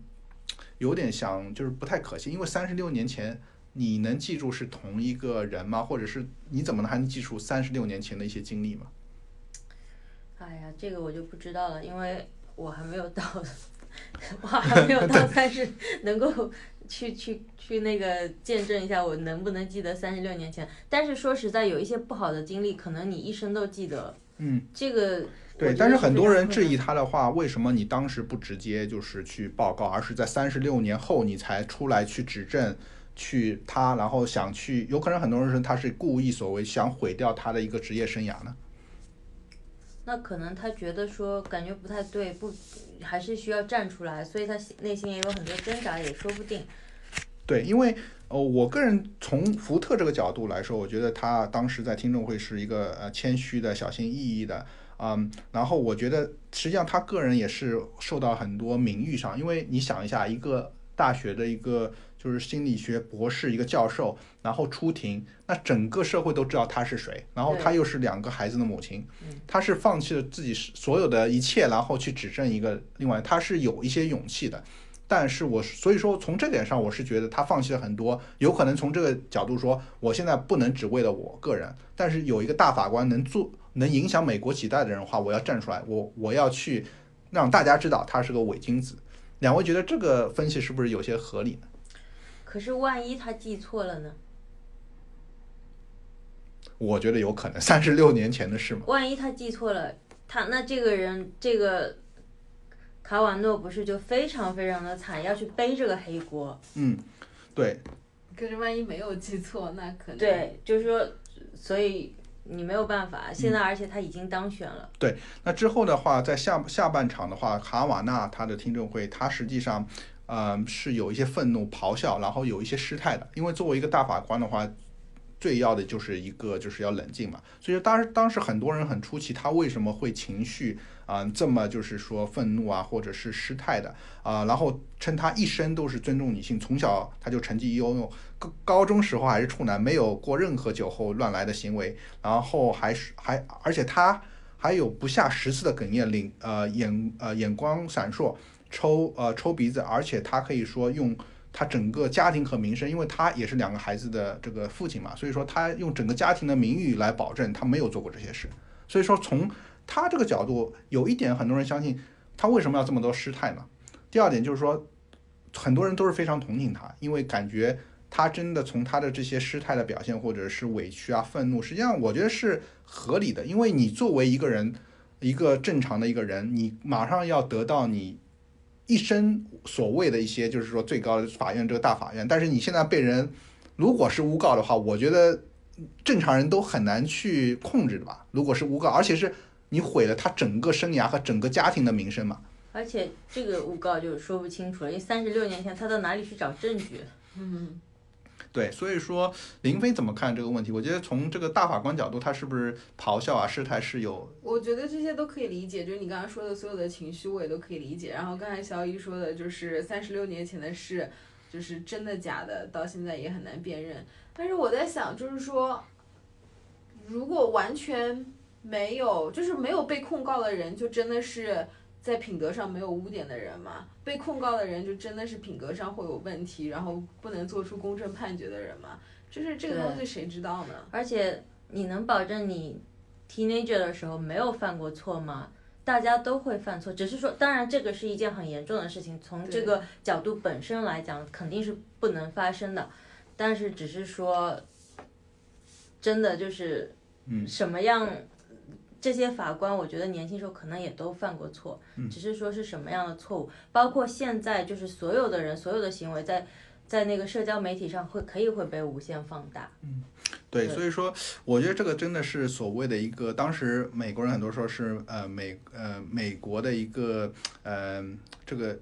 [SPEAKER 3] 有点像就是不太可信，因为三十六年前。你能记住是同一个人吗？或者是你怎么能还能记住三十六年前的一些经历吗？
[SPEAKER 4] 哎呀，这个我就不知道了，因为我还没有到，我还没有到三十，能够去去去那个见证一下我能不能记得三十六年前。但是说实在，有一些不好的经历，可能你一生都记得。
[SPEAKER 3] 嗯，
[SPEAKER 4] 这个
[SPEAKER 3] 对，但是很多人质疑他的话，为什么你当时不直接就是去报告，而是在三十六年后你才出来去指证，去他，然后想去，有可能很多人说他是故意所为，想毁掉他的一个职业生涯呢？
[SPEAKER 4] 那可能他觉得说感觉不太对，不还是需要站出来，所以他内心也有很多挣扎，也说不定。
[SPEAKER 3] 对，因为呃，我个人从福特这个角度来说，我觉得他当时在听证会是一个呃谦虚的、小心翼翼的，嗯，然后我觉得实际上他个人也是受到很多名誉上，因为你想一下，一个大学的一个就是心理学博士，一个教授，然后出庭，那整个社会都知道他是谁，然后
[SPEAKER 4] 对
[SPEAKER 3] 他又是两个孩子的母亲
[SPEAKER 4] 嗯，
[SPEAKER 3] 他是放弃了自己所有的一切，然后去指证一个另外，他是有一些勇气的。但是我所以说从这点上，我是觉得他放弃了很多，有可能从这个角度说，我现在不能只为了我个人，但是有一个大法官能做能影响美国几代的人的话，我要站出来，我我要去让大家知道他是个伪君子。两位觉得这个分析是不是有些合理呢？
[SPEAKER 4] 可是万一他记错了呢？
[SPEAKER 3] 我觉得有可能，三十六年前的事嘛。
[SPEAKER 4] 万一他记错了，他那这个人这个卡瓦诺不是就非常非常的惨，要去背这个黑锅。
[SPEAKER 3] 嗯，对，
[SPEAKER 5] 可是万一没有记错，那可能
[SPEAKER 4] 对，就是说，所以你没有办法。现在而且他已经当选了，对
[SPEAKER 3] 那之后的话，在下下半场的话，卡瓦纳他的听证会，他实际上，呃，是有一些愤怒、咆哮，然后有一些失态的。因为作为一个大法官的话，最要的就是一个就是要冷静嘛。所以当时当时很多人很出奇，他为什么会情绪啊、这么就是说愤怒啊，或者是失态的啊、然后称他一生都是尊重女性，从小他就成绩优优，高高中时候还是处男，没有过任何酒后乱来的行为，然后还是还而且他还有不下十次的哽咽，领呃眼呃眼光闪烁，抽呃抽鼻子，而且他可以说用他整个家庭和名声，因为他也是两个孩子的这个父亲嘛，所以说他用整个家庭的名誉来保证他没有做过这些事。所以说从他这个角度，有一点很多人相信他为什么要这么多失态呢？第二点就是说，很多人都是非常同情他，因为感觉他真的从他的这些失态的表现，或者是委屈啊、愤怒，实际上我觉得是合理的，因为你作为一个人，一个正常的一个人，你马上要得到你一生所谓的一些，就是说最高的法院这个大法院，但是你现在被人如果是诬告的话，我觉得正常人都很难去控制的吧。如果是诬告，而且是你毁了他整个生涯和整个家庭的名声嘛。
[SPEAKER 4] 而且这个诬告就是说不清楚了，因为三十六年前他到哪里去找证据？
[SPEAKER 5] 嗯，
[SPEAKER 3] 对，所以说林飞怎么看这个问题？我觉得从这个大法官角度，他是不是咆哮啊、失态是有
[SPEAKER 5] 我觉得这些都可以理解，就是你刚刚说的所有的情绪，我也都可以理解。然后刚才小姨说的，就是三十六年前的事，就是真的假的，到现在也很难辨认。但是我在想，就是说，如果完全没有，就是没有被控告的人，就真的是在品德上没有污点的人嘛？被控告的人就真的是品格上会有问题，然后不能做出公正判决的人嘛？就是这个东西谁知道呢？
[SPEAKER 4] 而且你能保证你 teenager 的时候没有犯过错吗？大家都会犯错，只是说，当然这个是一件很严重的事情，从这个角度本身来讲，肯定是不能发生的。但是只是说，真的就是，
[SPEAKER 3] 嗯
[SPEAKER 4] 什么样，这些法官，我觉得年轻时候可能也都犯过错，只是说是什么样的错误，包括现在就是所有的人所有的行为在。在那个社交媒体上会可以会被无限放大，
[SPEAKER 3] 嗯，
[SPEAKER 4] 对
[SPEAKER 3] 所以说，我觉得这个真的是所谓的一个，当时美国人很多说是呃美呃美国的一个呃这个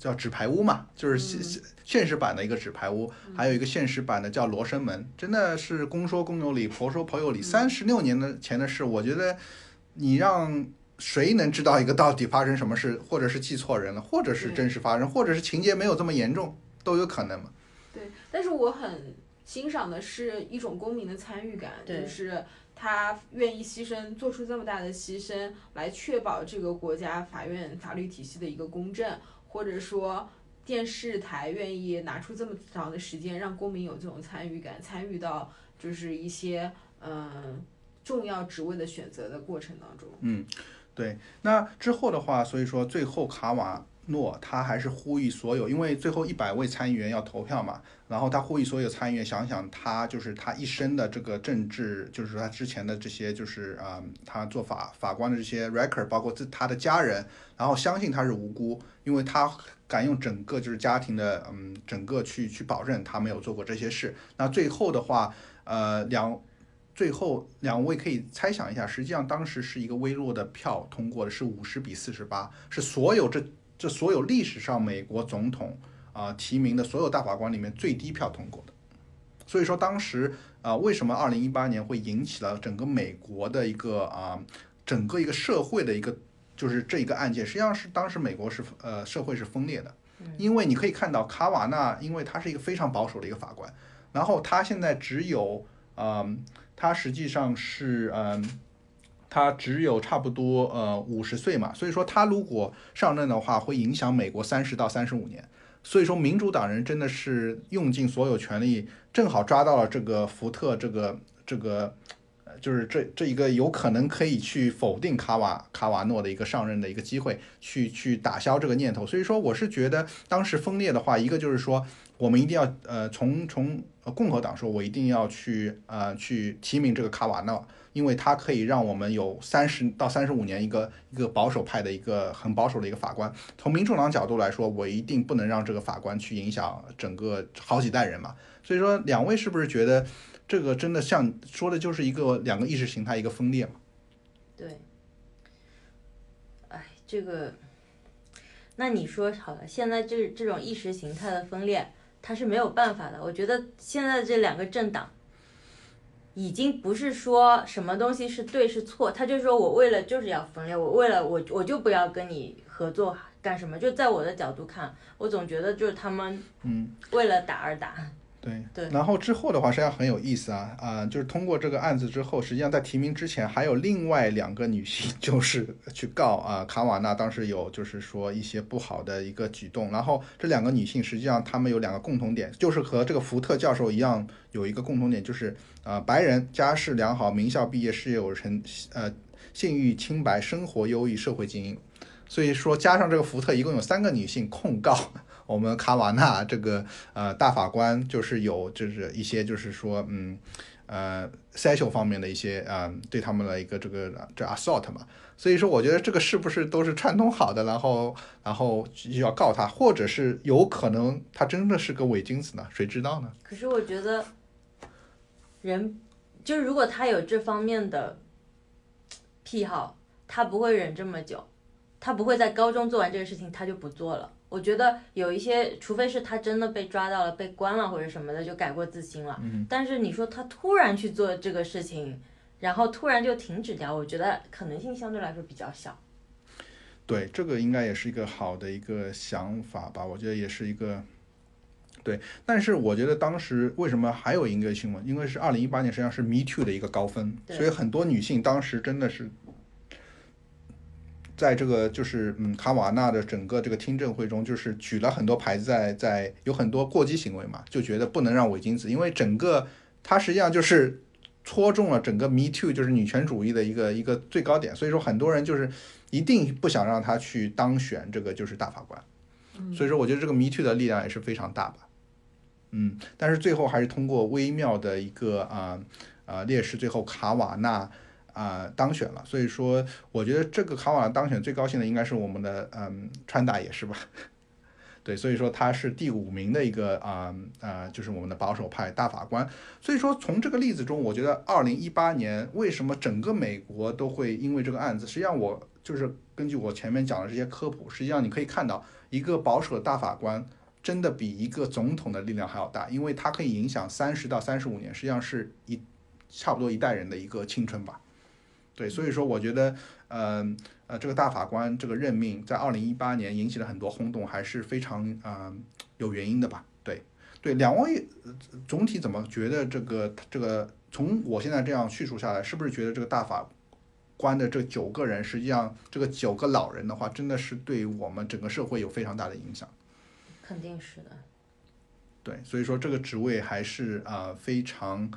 [SPEAKER 3] 叫纸牌屋嘛，就是现现现实版的一个纸牌屋，还有一个现实版的叫罗生门，真的是公说公有理，婆说婆有理。三十六年的前的事，我觉得你让。谁能知道一个到底发生什么事，或者是记错人了，或者是真实发生，或者是情节没有这么严重，都有可能嘛。
[SPEAKER 5] 对，但是我很欣赏的是一种公民的参与感，就是他愿意牺牲，做出这么大的牺牲，来确保这个国家法院法律体系的一个公正，或者说电视台愿意拿出这么长的时间，让公民有这种参与感，参与到就是一些嗯重要职位的选择的过程当中。
[SPEAKER 3] 嗯对，那之后的话，所以说最后卡瓦诺他还是呼吁所有，因为最后一百位参议员要投票嘛，然后他呼吁所有参议员想想他就是他一生的这个政治，就是说他之前的这些就是啊、他做法法官的这些 record，包括自他的家人，然后相信他是无辜，因为他敢用整个就是家庭的嗯整个去去保证他没有做过这些事。那最后的话，呃两。最后两位可以猜想一下，实际上当时是一个微弱的票通过的，是五十比四十八，是所有这这所有历史上美国总统啊、提名的所有大法官里面最低票通过的。所以说当时啊、为什么二零一八年会引起了整个美国的一个啊、整个一个社会的一个就是这一个案件，实际上是当时美国是呃社会是分裂的，因为你可以看到卡瓦纳，因为他是一个非常保守的一个法官，然后他现在只有嗯。他实际上是嗯，他只有差不多呃五十岁嘛，所以说他如果上任的话，会影响美国三十到三十五年。所以说民主党人真的是用尽所有权力，正好抓到了这个福特这个这个，就是这这一个有可能可以去否定卡瓦卡瓦诺的一个上任的一个机会，去去打消这个念头。所以说我是觉得当时分裂的话，一个就是说我们一定要呃从从呃共和党说，我一定要去呃去提名这个卡瓦诺，因为他可以让我们有三十到三十五年一个一个保守派的一个很保守的一个法官。从民主党角度来说，我一定不能让这个法官去影响整个好几代人嘛。所以说，两位是不是觉得这个真的像说的就是一个两个意识形态一个分裂嘛？
[SPEAKER 4] 对，哎，这个，那你说好了，现在这这种意识形态的分裂，它是没有办法的。我觉得现在这两个政党，已经不是说什么东西是对是错，他就说我为了就是要分裂，我为了我我就不要跟你合作干什么？就在我的角度看，我总觉得就是他们
[SPEAKER 3] 嗯。
[SPEAKER 4] 为了打而打。
[SPEAKER 3] 对
[SPEAKER 4] 对
[SPEAKER 3] 然后之后的话，实际上很有意思啊啊、就是通过这个案子之后，实际上在提名之前，还有另外两个女性，就是去告啊卡瓦纳当时有就是说一些不好的一个举动，然后这两个女性实际上她们有两个共同点，就是和这个福特教授一样，有一个共同点就是啊、白人家世良好，名校毕业，事业有成，呃信誉清白，生活优异，社会精英。所以说，加上这个福特，一共有三个女性控告我们卡瓦纳这个呃大法官，就是有就是一些就是说嗯呃 sexual 方面的一些啊、呃对他们的一个这个这 assault 嘛。所以说，我觉得这个是不是都是串通好的，然后然后就要告他，或者是有可能他真的是个伪君子呢？谁知道呢？
[SPEAKER 4] 可是我觉得，人就如果他有这方面的癖好，他不会忍这么久，他不会在高中做完这个事情他就不做了。我觉得有一些，除非是他真的被抓到了、被关了或者什么的，就改过自新了。
[SPEAKER 3] 嗯
[SPEAKER 4] 但是你说他突然去做这个事情，然后突然就停止掉，我觉得可能性相对来说比较小。
[SPEAKER 3] 对，这个应该也是一个好的一个想法吧，我觉得也是一个。对，但是我觉得当时为什么还有一个新闻？因为是二零一八年，实际上是 Me Too 的一个高峰，所以很多女性当时真的是在这个就是嗯卡瓦纳的整个这个听证会中，就是举了很多牌子在在有很多过激行为嘛，就觉得不能让伪君子，因为整个他实际上就是戳中了整个 Me Too 就是女权主义的一个一个最高点，所以说很多人就是一定不想让他去当选这个就是大法官，所以说我觉得这个 Me Too 的力量也是非常大吧，嗯，但是最后还是通过微妙的一个啊啊、劣势，最后卡瓦纳啊、当选了，所以说我觉得这个卡瓦当选最高兴的应该是我们的嗯川大爷是吧？对，所以说他是第五名的一个啊啊、就是我们的保守派大法官。所以说从这个例子中，我觉得二零一八年为什么整个美国都会因为这个案子，实际上我就是根据我前面讲的这些科普，实际上你可以看到一个保守的大法官。真的比一个总统的力量还要大，因为它可以影响三十到三十五年，实际上是一差不多一代人的一个青春吧。对，所以说我觉得，呃呃，这个大法官这个任命在二零一八年引起了很多轰动，还是非常啊、呃有原因的吧？对对，两位、呃总体怎么觉得这个这个从我现在这样叙述下来，是不是觉得这个大法官的这九个人，实际上这个九个老人的话，真的是对我们整个社会有非常大的影响？
[SPEAKER 4] 肯定是的。
[SPEAKER 3] 对，所以说这个职位还是啊、呃非常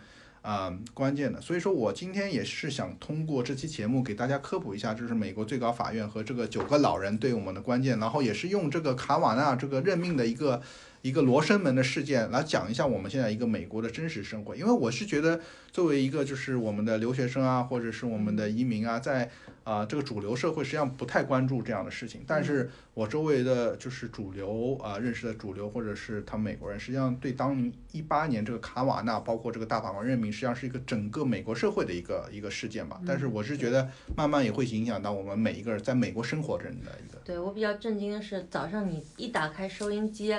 [SPEAKER 3] 啊、关键的。所以说我今天也是想通过这期节目给大家科普一下，就是美国最高法院和这个九个老人对我们的关键，然后也是用这个卡瓦纳这个任命的一个一个罗生门的事件来讲一下我们现在一个美国的真实生活。因为我是觉得作为一个就是我们的留学生啊，或者是我们的移民啊，在啊、这个主流社会实际上不太关注这样的事情，但是我周围的就是主流啊、认识的主流或者是他们美国人，实际上对当年一八年这个卡瓦纳，包括这个大法官任命，实际上是一个整个美国社会的一个一个事件吧。但是我是觉得慢慢也会影响到我们每一个人在美国生活的人的一个。
[SPEAKER 4] 对我比较震惊的是，早上你一打开收音机，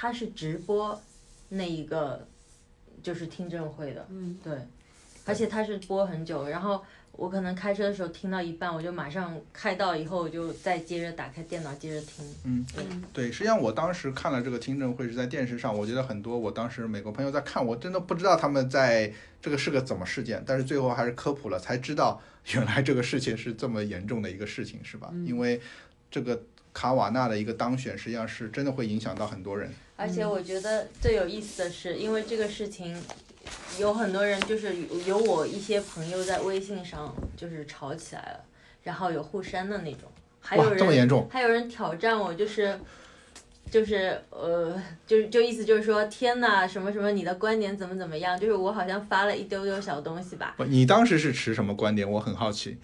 [SPEAKER 4] 它是直播那一个就是听证会的，
[SPEAKER 5] 嗯，
[SPEAKER 4] 对，而且他是播很久，然后我可能开车的时候听到一半，我就马上开到以后，我就再接着打开电脑接着听。
[SPEAKER 3] 嗯
[SPEAKER 4] 对。
[SPEAKER 5] 嗯
[SPEAKER 3] 对，实际上我当时看了这个听证会是在电视上，我觉得很多我当时美国朋友在看，我真的不知道他们在这个是个怎么事件，但是最后还是科普了，才知道原来这个事情是这么严重的一个事情，是吧？因为这个卡瓦纳的一个当选，实际上是真的会影响到很多人。
[SPEAKER 4] 而且我觉得最有意思的是，因为这个事情，有很多人就是有有我一些朋友在微信上就是吵起来了，然后有互删的那种，还有
[SPEAKER 3] 哇，这么严重？
[SPEAKER 4] 还有人挑战我，就是就是呃，就是就意思就是说，天呐，什么什么，你的观点怎么怎么样？就是我好像发了一丢丢小东西吧，
[SPEAKER 3] 不你当时是持什么观点？我很好奇。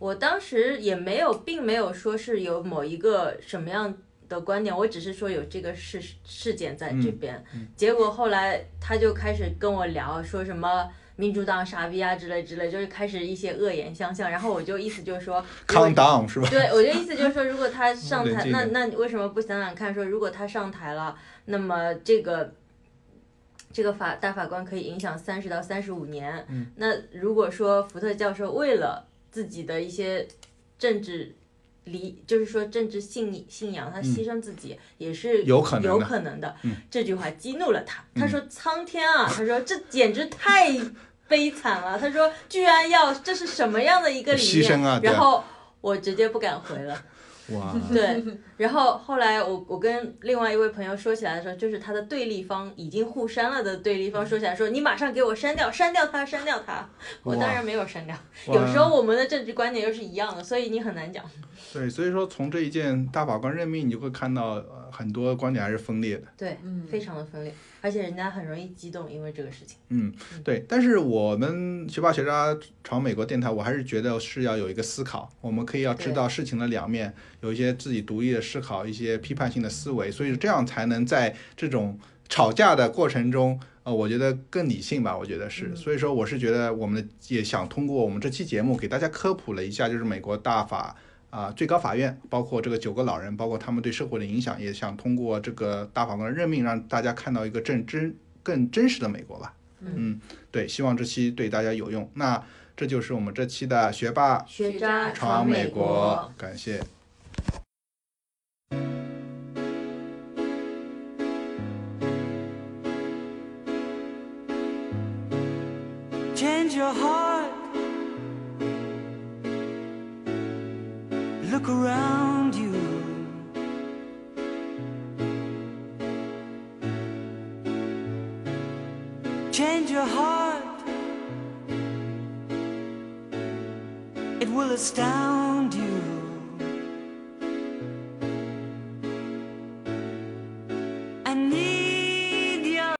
[SPEAKER 4] 我当时也没有，并没有说是有某一个什么样的观点，我只是说有这个事事件在这边。结果后来他就开始跟我聊，说什么民主党傻逼啊之类之类，就是开始一些恶言相向。然后我就意思就是说，如果
[SPEAKER 3] Calm down 是吧？
[SPEAKER 4] 对，我就意思就是说，如果他上台，那那你为什么不想想看，说如果他上台了，那么这个这个法大法官可以影响三十到三十五年。
[SPEAKER 3] 嗯
[SPEAKER 4] 那如果说福特教授为了自己的一些政治理，就是说政治信信仰，他牺牲自己、也是
[SPEAKER 3] 嗯有可能的
[SPEAKER 4] 有可能的。
[SPEAKER 3] 嗯
[SPEAKER 4] 这句话激怒了他，他说：“苍天啊！”他说：“这简直太悲惨了。”他说：“居然要这是什么样的一个理念？”
[SPEAKER 3] 牺牲啊
[SPEAKER 4] 然后我直接不敢回了。
[SPEAKER 3] 哇，
[SPEAKER 4] 对，然后后来我我跟另外一位朋友说起来的时候，就是他的对立方已经互删了的对立方说起来说，你马上给我删掉，删掉他，删掉他。我当然没有删掉。有时候我们的政治观点又是一样的，所以你很难讲。
[SPEAKER 3] 对，所以说从这一件大法官任命，你就会看到呃很多观点还是分裂的。
[SPEAKER 4] 对，
[SPEAKER 5] 嗯
[SPEAKER 4] 非常的分裂，而且人家很容易激动，因为这个事情。
[SPEAKER 3] 嗯，对。但是我们学霸学渣闯美国电台，我还是觉得是要有一个思考，我们可以要知道事情的两面，有一些自己独立的思考，一些批判性的思维，所以这样才能在这种吵架的过程中。呃，我觉得更理性吧，我觉得是，所以说我是觉得我们也想通过我们这期节目给大家科普了一下，就是美国大法啊、最高法院，包括这个九个老人，包括他们对社会的影响，也想通过这个大法官的任命，让大家看到一个正真更真实的美国吧。嗯，对，希望这期对大家有用。那这就是我们这期的学霸
[SPEAKER 4] 学渣
[SPEAKER 3] 闯
[SPEAKER 4] 美
[SPEAKER 3] 国，感谢。
[SPEAKER 1] Your heart. It will astound.